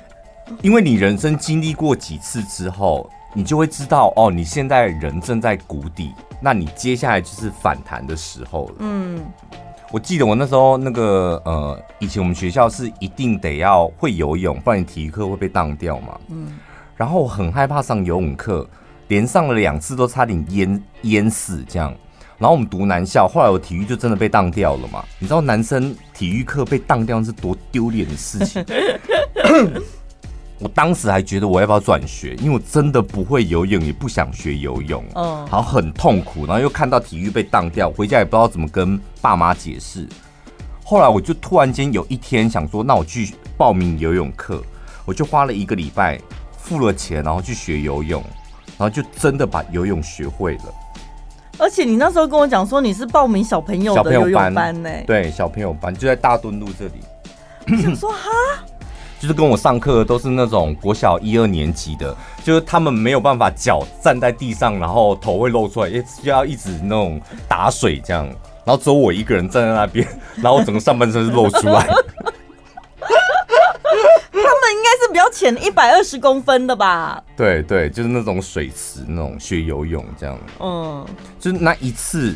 因为你人生经历过几次之后，你就会知道哦，你现在人正在谷底，那你接下来就是反弹的时候了。嗯，我记得我那时候那个呃，以前我们学校是一定得要会游泳，不然你体育课会被当掉嘛。嗯，然后我很害怕上游泳课。连上了两次都差点淹淹死这样，然后我们读男校，后来我体育就真的被当掉了嘛。你知道男生体育课被当掉是多丢脸的事情？我当时还觉得我要不要转学，因为我真的不会游泳，也不想学游泳，嗯，好很痛苦。然后又看到体育被当掉，回家也不知道怎么跟爸妈解释。后来我就突然间有一天想说，那我去报名游泳课，我就花了一个礼拜付了钱，然后去学游泳。然后就真的把游泳学会了，而且你那时候跟我讲说你是报名小朋友的游泳班呢？对，小朋友班就在大墩路这里。我想说哈，就是跟我上课都是那种国小一二年级的，就是他们没有办法脚站在地上，然后头会露出来，也就要一直那种打水这样，然后只有我一个人站在那边，然后整个上半身是露出来。他们应该是比较浅，一百二十公分的吧。对对，就是那种水池，那种学游泳这样。嗯，就是那一次，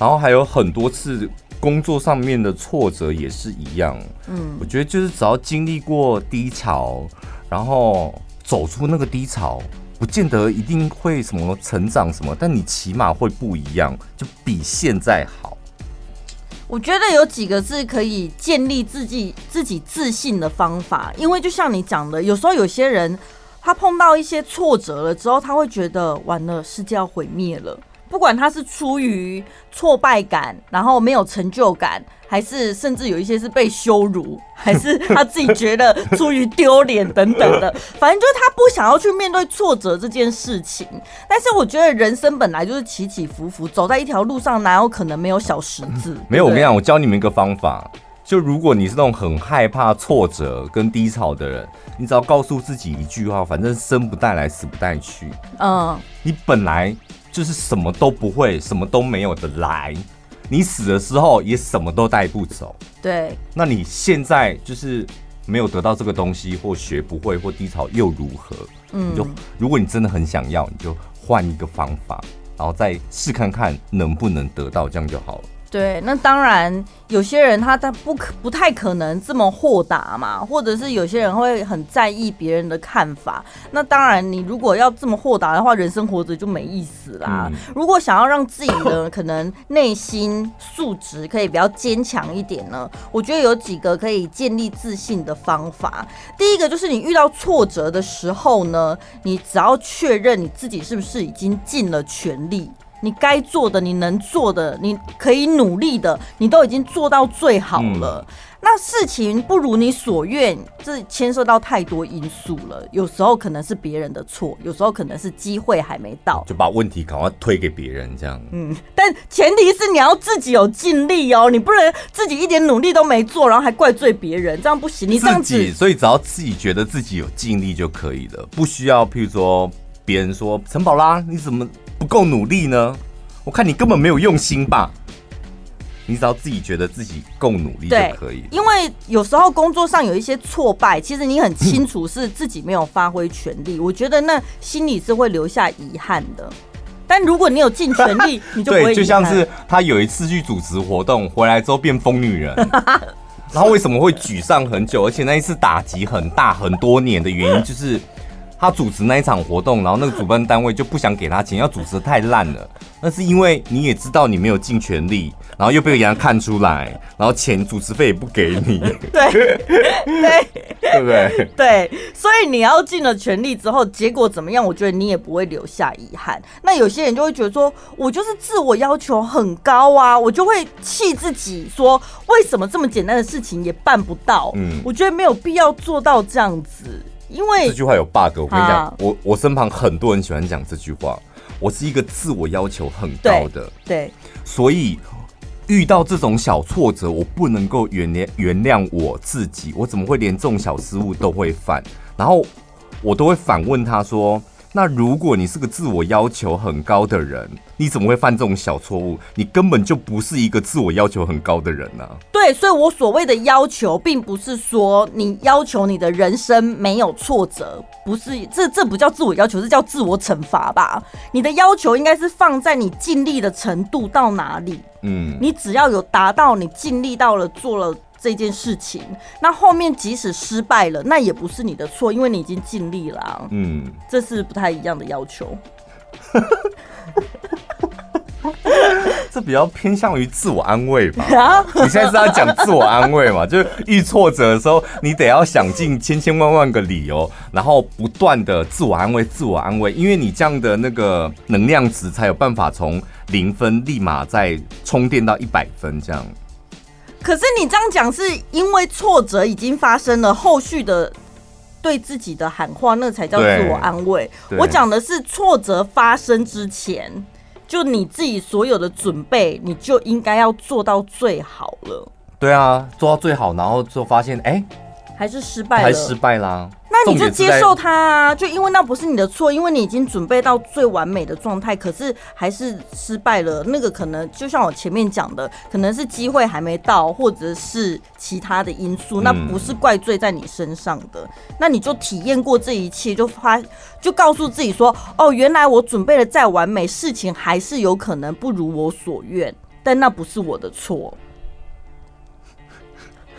然后还有很多次工作上面的挫折也是一样。嗯，我觉得就是只要经历过低潮，然后走出那个低潮，不见得一定会什么成长什么，但你起码会不一样，就比现在好。我觉得有几个是可以建立自己自己自信的方法，因为就像你讲的，有时候有些人他碰到一些挫折了之后，他会觉得完了，世界要毁灭了。不管他是出于挫败感，然后没有成就感，还是甚至有一些是被羞辱，还是他自己觉得出于丢脸等等的，反正就是他不想要去面对挫折这件事情。但是我觉得人生本来就是起起伏伏，走在一条路上，哪有可能没有小十字？没有，我跟你讲，我教你们一个方法，就如果你是那种很害怕挫折跟低潮的人，你只要告诉自己一句话，反正生不带来，死不带去。嗯，你本来。就是什么都不会，什么都没有的来，你死的时候也什么都带不走。对，那你现在就是没有得到这个东西，或学不会，或低潮又如何？嗯，你就如果你真的很想要，你就换一个方法，然后再试看看能不能得到，这样就好了。对，那当然，有些人他他不可不太可能这么豁达嘛，或者是有些人会很在意别人的看法。那当然，你如果要这么豁达的话，人生活着就没意思啦。嗯、如果想要让自己的可能内心素质可以比较坚强一点呢，我觉得有几个可以建立自信的方法。第一个就是你遇到挫折的时候呢，你只要确认你自己是不是已经尽了全力。你该做的，你能做的，你可以努力的，你都已经做到最好了。嗯、那事情不如你所愿，这牵涉到太多因素了。有时候可能是别人的错，有时候可能是机会还没到，就把问题赶快推给别人这样。嗯，但前提是你要自己有尽力哦，你不能自己一点努力都没做，然后还怪罪别人，这样不行。你这样子，所以只要自己觉得自己有尽力就可以了，不需要譬如说别人说陈宝拉你怎么不够努力呢？我看你根本没有用心吧？你只要自己觉得自己够努力就可以。因为有时候工作上有一些挫败，其实你很清楚是自己没有发挥全力。我觉得那心里是会留下遗憾的。但如果你有尽全力，你就不会。对，就像是他有一次去主持活动，回来之后变疯女人，然后为什么会沮丧很久？而且那一次打击很大，很多年的原因就是。他主持那一场活动，然后那个主办单位就不想给他钱，要主持得太烂了。那是因为你也知道你没有尽全力，然后又被人家看出来，然后钱主持费也不给你。对对 对不对？对，所以你要尽了全力之后，结果怎么样？我觉得你也不会留下遗憾。那有些人就会觉得说，我就是自我要求很高啊，我就会气自己说，为什么这么简单的事情也办不到？嗯，我觉得没有必要做到这样子。因为这句话有 bug，我跟你讲，我我身旁很多人喜欢讲这句话。我是一个自我要求很高的，对，对，所以遇到这种小挫折，我不能够原谅原谅我自己，我怎么会连这种小失误都会犯？然后我都会反问他说。那如果你是个自我要求很高的人，你怎么会犯这种小错误？你根本就不是一个自我要求很高的人呢。对，所以我所谓的要求，并不是说你要求你的人生没有挫折，不是，这这不叫自我要求，这叫自我惩罚吧？你的要求应该是放在你尽力的程度到哪里？嗯，你只要有达到，你尽力到了，做了。这件事情，那后面即使失败了，那也不是你的错，因为你已经尽力了啊。嗯，这是不太一样的要求。这比较偏向于自我安慰吧？你现在是在讲自我安慰嘛？就是遇挫折的时候，你得要想尽千千万万个理由，然后不断的自我安慰、自我安慰，因为你这样的那个能量值才有办法从零分立马再充电到一百分这样。可是你这样讲，是因为挫折已经发生了，后续的对自己的喊话，那才叫自我安慰。我讲的是挫折发生之前，就你自己所有的准备，你就应该要做到最好了。对啊，做到最好，然后就发现，哎、欸，还是失败了，还失败啦。那你就接受它啊，就因为那不是你的错，因为你已经准备到最完美的状态，可是还是失败了。那个可能就像我前面讲的，可能是机会还没到，或者是其他的因素，那不是怪罪在你身上的。那你就体验过这一切，就发就告诉自己说，哦，原来我准备的再完美，事情还是有可能不如我所愿，但那不是我的错。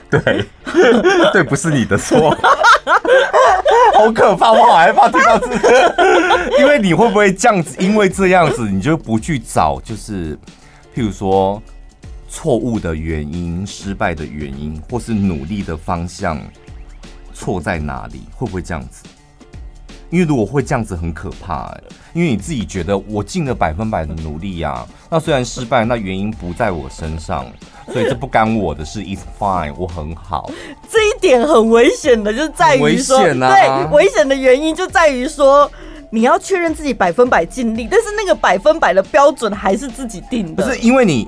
对，对，不是你的错，好可怕，我好害怕听到这个，因为你会不会这样子？因为这样子，你就不去找，就是譬如说错误的原因、失败的原因，或是努力的方向错在哪里？会不会这样子？因为如果会这样子，很可怕欸。因为你自己觉得我尽了百分百的努力呀，那虽然失败，那原因不在我身上。所以这不干我的事，It's fine，我很好。这一点很危险的，就在于说，危险啊、对，危险的原因就在于说，你要确认自己百分百尽力，但是那个百分百的标准还是自己定的。不是因为你，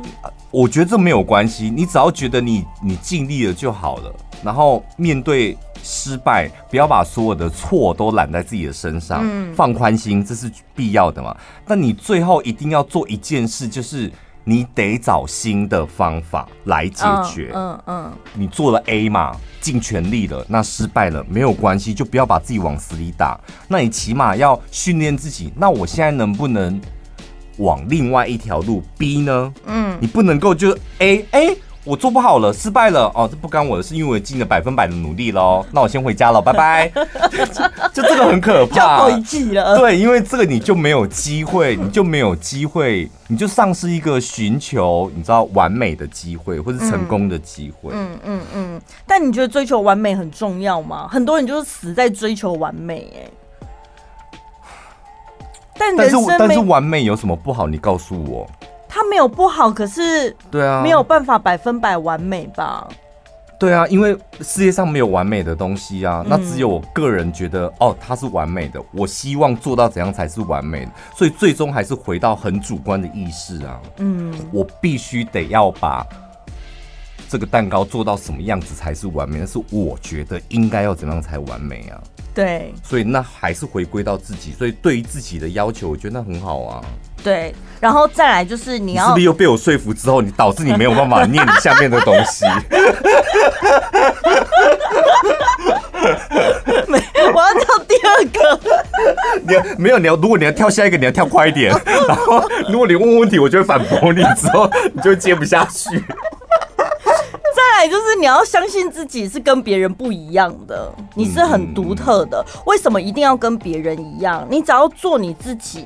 我觉得这没有关系，你只要觉得你你尽力了就好了。然后面对失败，不要把所有的错都揽在自己的身上，嗯、放宽心，这是必要的嘛。但你最后一定要做一件事，就是。你得找新的方法来解决。嗯嗯，你做了 A 嘛，尽全力了，那失败了没有关系，就不要把自己往死里打。那你起码要训练自己。那我现在能不能往另外一条路 B 呢？嗯，你不能够就 A A。我做不好了，失败了哦，这不干我的事，因为我尽了百分百的努力喽。那我先回家了，拜拜。就这个很可怕。对，因为这个你就没有机会，你就没有机会，你就丧失一个寻求你知道完美的机会，或是成功的机会。嗯嗯嗯，嗯。但你觉得追求完美很重要吗？很多人就是死在追求完美，哎。但但是但是完美有什么不好？你告诉我。他没有不好，可是对啊，没有办法百分百完美吧？对啊，因为世界上没有完美的东西啊，那只有我个人觉得哦，它是完美的。我希望做到怎样才是完美的，所以最终还是回到很主观的意识啊。嗯，我必须得要把这个蛋糕做到什么样子才是完美，但是我觉得应该要怎样才完美啊？对，所以那还是回归到自己，所以对于自己的要求，我觉得那很好啊。对，然后再来就是你要，你是不是又被我说服之后，你导致你没有办法念你下面的东西？没，我要跳第二个。你要没有？你要如果你要跳下一个，你要跳快一点。然后如果你问问题，我就会反驳你，之后你就接不下去。再来就是你要相信自己是跟别人不一样的，你是很独特的。为什么一定要跟别人一样？你只要做你自己。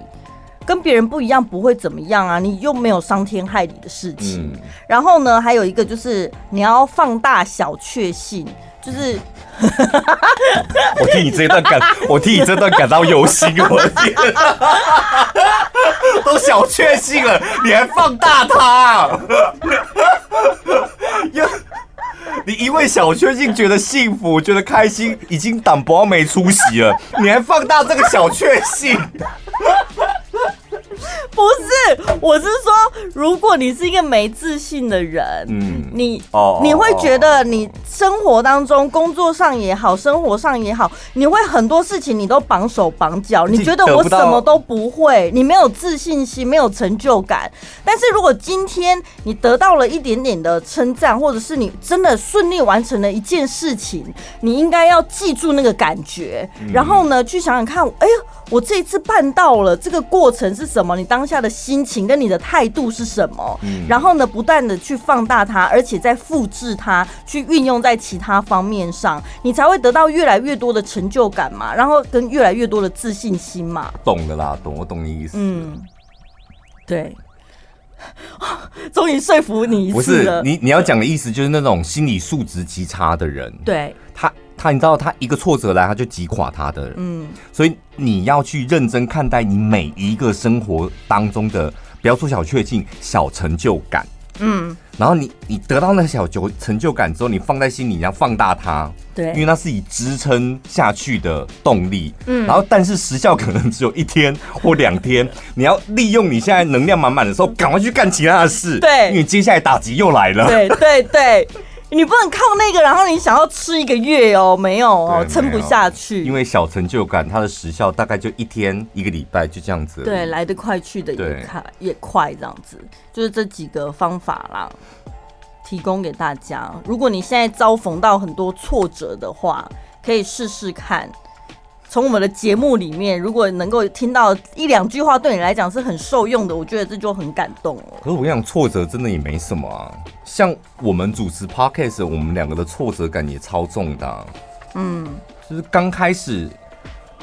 跟别人不一样不会怎么样啊，你又没有伤天害理的事情。嗯、然后呢，还有一个就是你要放大小确幸，就是 我替你这段感，我替你这段感到忧心，我的天，都小确幸了，你还放大它？你因为小确幸觉得幸福，觉得开心，已经胆薄没出息了，你还放大这个小确幸？不 不是，我是说，如果你是一个没自信的人，嗯，你哦，你会觉得你生活当中、工作上也好，生活上也好，你会很多事情你都绑手绑脚，你觉得我什么都不会，你没有自信心，没有成就感。但是如果今天你得到了一点点的称赞，或者是你真的顺利完成了一件事情，你应该要记住那个感觉，然后呢，去想想看，哎呀，我这一次办到了，这个过程是什么？你当下的心情跟你的态度是什么？嗯，然后呢，不断的去放大它，而且再复制它，去运用在其他方面上，你才会得到越来越多的成就感嘛，然后跟越来越多的自信心嘛。懂的啦，懂，我懂你意思。嗯，对，终于说服你一次了。不是你，你要讲的意思就是那种心理素质极差的人，对他。他，你知道，他一个挫折来，他就击垮他的人。嗯，所以你要去认真看待你每一个生活当中的，不要说小确幸、小成就感。嗯，然后你你得到那个小成成就感之后，你放在心里，你要放大它。对，因为它是以支撑下去的动力。嗯，然后但是时效可能只有一天或两天，你要利用你现在能量满满的时候，赶快去干其他的事。对，因为接下来打击又来了。对对对。你不能靠那个，然后你想要吃一个月哦，没有哦，撑不下去。因为小成就感，它的时效大概就一天一个礼拜，就这样子。对，来得快，去得也快，也快，这样子。就是这几个方法啦，提供给大家。如果你现在遭逢到很多挫折的话，可以试试看。从我们的节目里面，如果能够听到一两句话，对你来讲是很受用的，我觉得这就很感动了。可是我跟你讲，挫折真的也没什么啊。像我们主持 Podcast，我们两个的挫折感也超重的。嗯，就是刚开始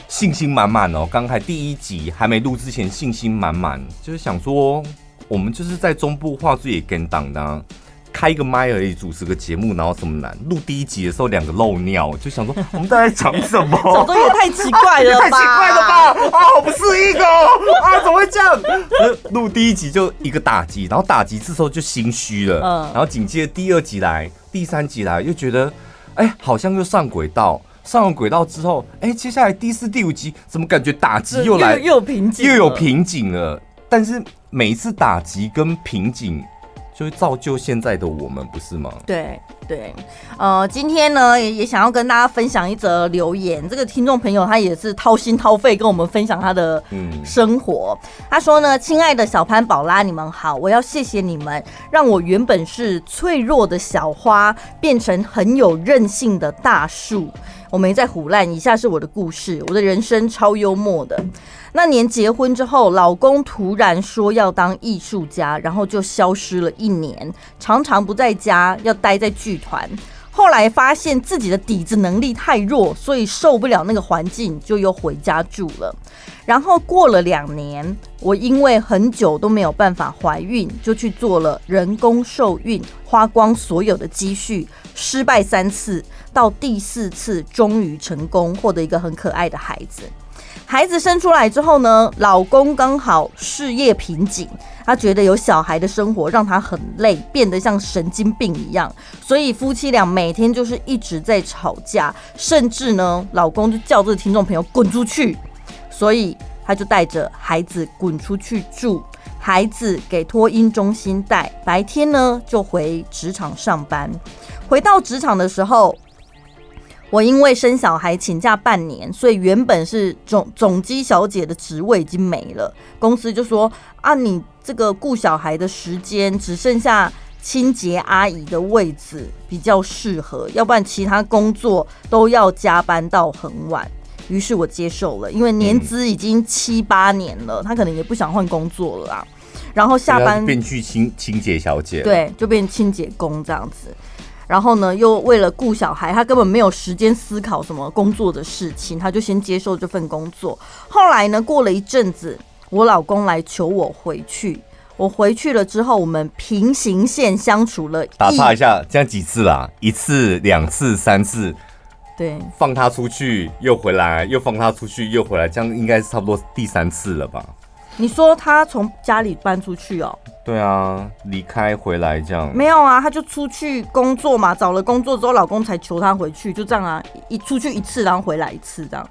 信心满满哦，刚开第一集还没录之前信心满满，就是想说我们就是在中部话剧也跟档的。开一个麦而已，主持个节目，然后这么难？录第一集的时候，两个漏尿，就想说我们在讲什么？讲的也太奇怪了吧，太奇怪了吧！啊，好不适应哦！啊，怎么会这样？录第一集就一个打击，然后打击之后就心虚了。嗯，然后紧接着第二集来，第三集来，又觉得哎、欸，好像又上轨道。上了轨道之后，哎、欸，接下来第四、第五集怎么感觉打击又来，又有瓶颈，又有瓶颈了？但是每一次打击跟瓶颈。就会造就现在的我们，不是吗？对对，呃，今天呢也也想要跟大家分享一则留言。这个听众朋友他也是掏心掏肺跟我们分享他的生活。嗯、他说呢：“亲爱的小潘宝拉，你们好，我要谢谢你们，让我原本是脆弱的小花变成很有韧性的大树。我没在胡乱，以下是我的故事，我的人生超幽默的。”那年结婚之后，老公突然说要当艺术家，然后就消失了一年，常常不在家，要待在剧团。后来发现自己的底子能力太弱，所以受不了那个环境，就又回家住了。然后过了两年，我因为很久都没有办法怀孕，就去做了人工受孕，花光所有的积蓄，失败三次，到第四次终于成功，获得一个很可爱的孩子。孩子生出来之后呢，老公刚好事业瓶颈，他觉得有小孩的生活让他很累，变得像神经病一样，所以夫妻俩每天就是一直在吵架，甚至呢，老公就叫这个听众朋友滚出去，所以他就带着孩子滚出去住，孩子给托婴中心带，白天呢就回职场上班，回到职场的时候。我因为生小孩请假半年，所以原本是总总机小姐的职位已经没了。公司就说啊，你这个顾小孩的时间只剩下清洁阿姨的位置比较适合，要不然其他工作都要加班到很晚。于是我接受了，因为年资已经七八年了，他可能也不想换工作了啊。然后下班变去清清洁小姐，对，就变清洁工这样子。然后呢，又为了顾小孩，他根本没有时间思考什么工作的事情，他就先接受这份工作。后来呢，过了一阵子，我老公来求我回去。我回去了之后，我们平行线相处了。打岔一下，这样几次啦？一次、两次、三次。对，放他出去又回来，又放他出去又回来，这样应该是差不多第三次了吧？你说他从家里搬出去哦？对啊，离开回来这样。没有啊，他就出去工作嘛，找了工作之后，老公才求他回去，就这样啊，一出去一次，然后回来一次这样。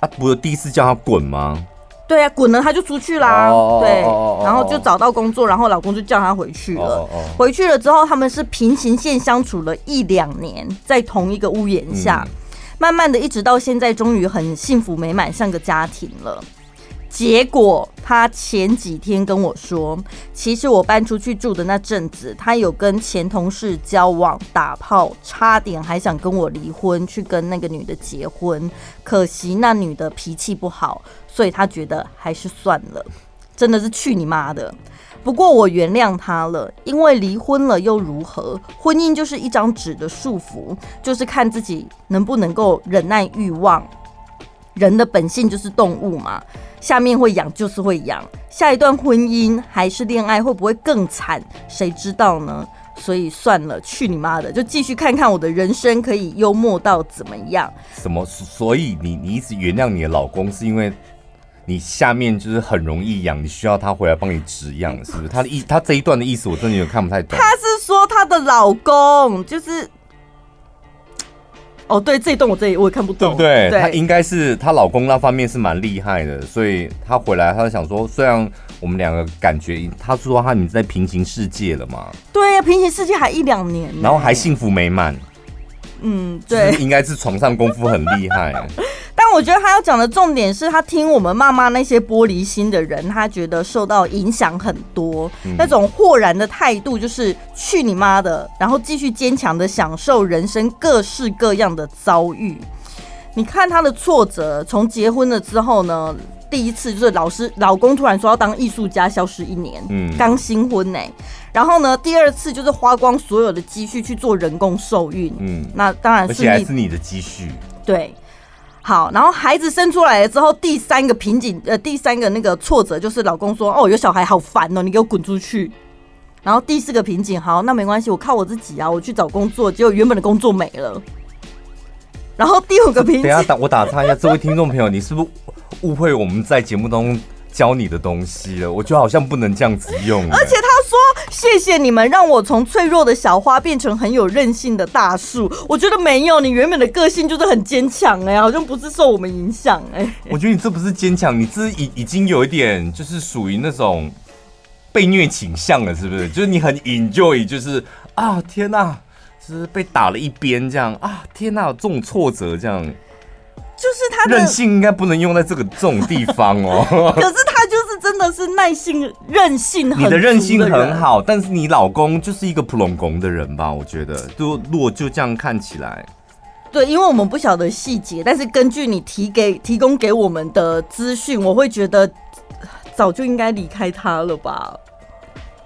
啊，不是第一次叫他滚吗？对啊，滚了他就出去啦。Oh, 对，然后就找到工作，然后老公就叫他回去了。Oh, oh. 回去了之后，他们是平行线相处了一两年，在同一个屋檐下，嗯、慢慢的一直到现在，终于很幸福美满，像个家庭了。结果他前几天跟我说，其实我搬出去住的那阵子，他有跟前同事交往、打炮，差点还想跟我离婚，去跟那个女的结婚。可惜那女的脾气不好，所以他觉得还是算了。真的是去你妈的！不过我原谅他了，因为离婚了又如何？婚姻就是一张纸的束缚，就是看自己能不能够忍耐欲望。人的本性就是动物嘛。下面会痒就是会痒，下一段婚姻还是恋爱会不会更惨？谁知道呢？所以算了，去你妈的，就继续看看我的人生可以幽默到怎么样？什么？所以你你一直原谅你的老公，是因为你下面就是很容易痒，你需要他回来帮你止痒，是不是？他的意，他这一段的意思我真的有点看不太懂。他是说他的老公就是。哦，对，这一段我这里我也看不懂，对不对？对，她应该是她老公那方面是蛮厉害的，所以她回来，她就想说，虽然我们两个感觉，她说她已经在平行世界了嘛，对呀，平行世界还一两年，然后还幸福美满，嗯，对，应该是床上功夫很厉害。但我觉得他要讲的重点是他听我们骂骂那些玻璃心的人，他觉得受到影响很多。嗯、那种豁然的态度就是去你妈的，然后继续坚强的享受人生各式各样的遭遇。你看他的挫折，从结婚了之后呢，第一次就是老师老公突然说要当艺术家，消失一年，嗯，刚新婚呢。然后呢，第二次就是花光所有的积蓄去做人工受孕，嗯，那当然是，而且还是你的积蓄，对。好，然后孩子生出来了之后，第三个瓶颈，呃，第三个那个挫折就是老公说，哦，有小孩好烦哦，你给我滚出去。然后第四个瓶颈，好，那没关系，我靠我自己啊，我去找工作，结果原本的工作没了。然后第五个瓶颈，等下打我打岔一下，这位听众朋友，你是不是误会我们在节目中教你的东西了，我觉得好像不能这样子用。而且他说：“谢谢你们，让我从脆弱的小花变成很有韧性的大树。”我觉得没有，你原本的个性就是很坚强哎，好像不是受我们影响哎。我觉得你这不是坚强，你这已已经有一点就是属于那种被虐倾向了，是不是？就是你很 enjoy，就是啊天哪，就是被打了一边这样啊天哪，这种挫折这样。就是他的韧性应该不能用在这个这种地方哦。可是他就是真的是耐性、韧性很。你的韧性很好，但是你老公就是一个普隆公的人吧？我觉得，就如果就这样看起来，对，因为我们不晓得细节，但是根据你提给提供给我们的资讯，我会觉得早就应该离开他了吧。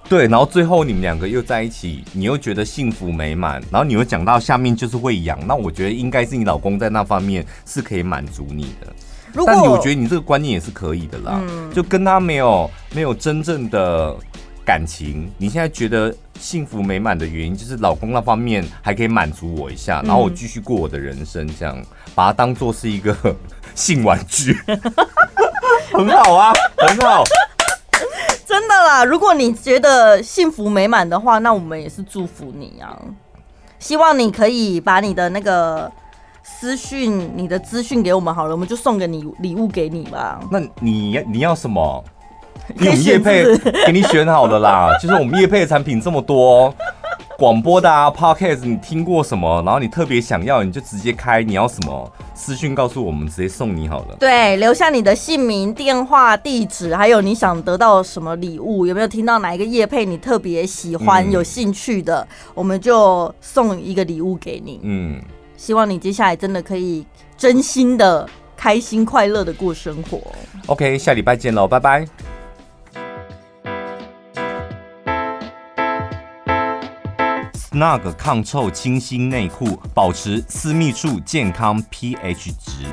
对，然后最后你们两个又在一起，你又觉得幸福美满，然后你又讲到下面就是会痒，那我觉得应该是你老公在那方面是可以满足你的。但我觉得你这个观念也是可以的啦，嗯、就跟他没有没有真正的感情，你现在觉得幸福美满的原因就是老公那方面还可以满足我一下，然后我继续过我的人生，这样把它当做是一个 性玩具，很好啊，很好。真的啦，如果你觉得幸福美满的话，那我们也是祝福你啊！希望你可以把你的那个私讯、你的资讯给我们好了，我们就送给你礼物给你吧。那你你要什么？你叶配给你选好了啦，就是我们叶配的产品这么多。广播的啊，Podcast，你听过什么？然后你特别想要，你就直接开。你要什么私讯告诉我们，直接送你好了。对，留下你的姓名、电话、地址，还有你想得到什么礼物，有没有听到哪一个叶配你特别喜欢、嗯、有兴趣的，我们就送一个礼物给你。嗯，希望你接下来真的可以真心的、开心、快乐的过生活。OK，下礼拜见喽，拜拜。Snug 抗臭清新内裤，保持私密处健康 pH 值。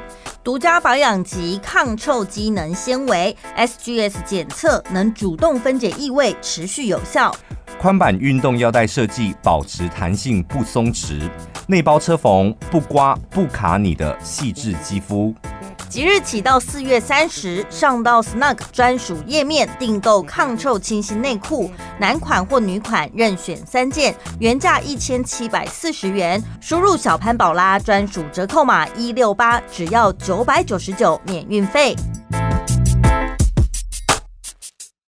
独家保养级抗臭机能纤维，SGS 检测能主动分解异味，持续有效。宽版运动腰带设计，保持弹性不松弛。内包车缝，不刮不卡你的细致肌肤。即日起到四月三十，上到 Snug 专属页面订购抗臭清新内裤，男款或女款任选三件，原价一千七百四十元，输入小潘宝拉专属折扣码一六八，只要九百九十九免运费。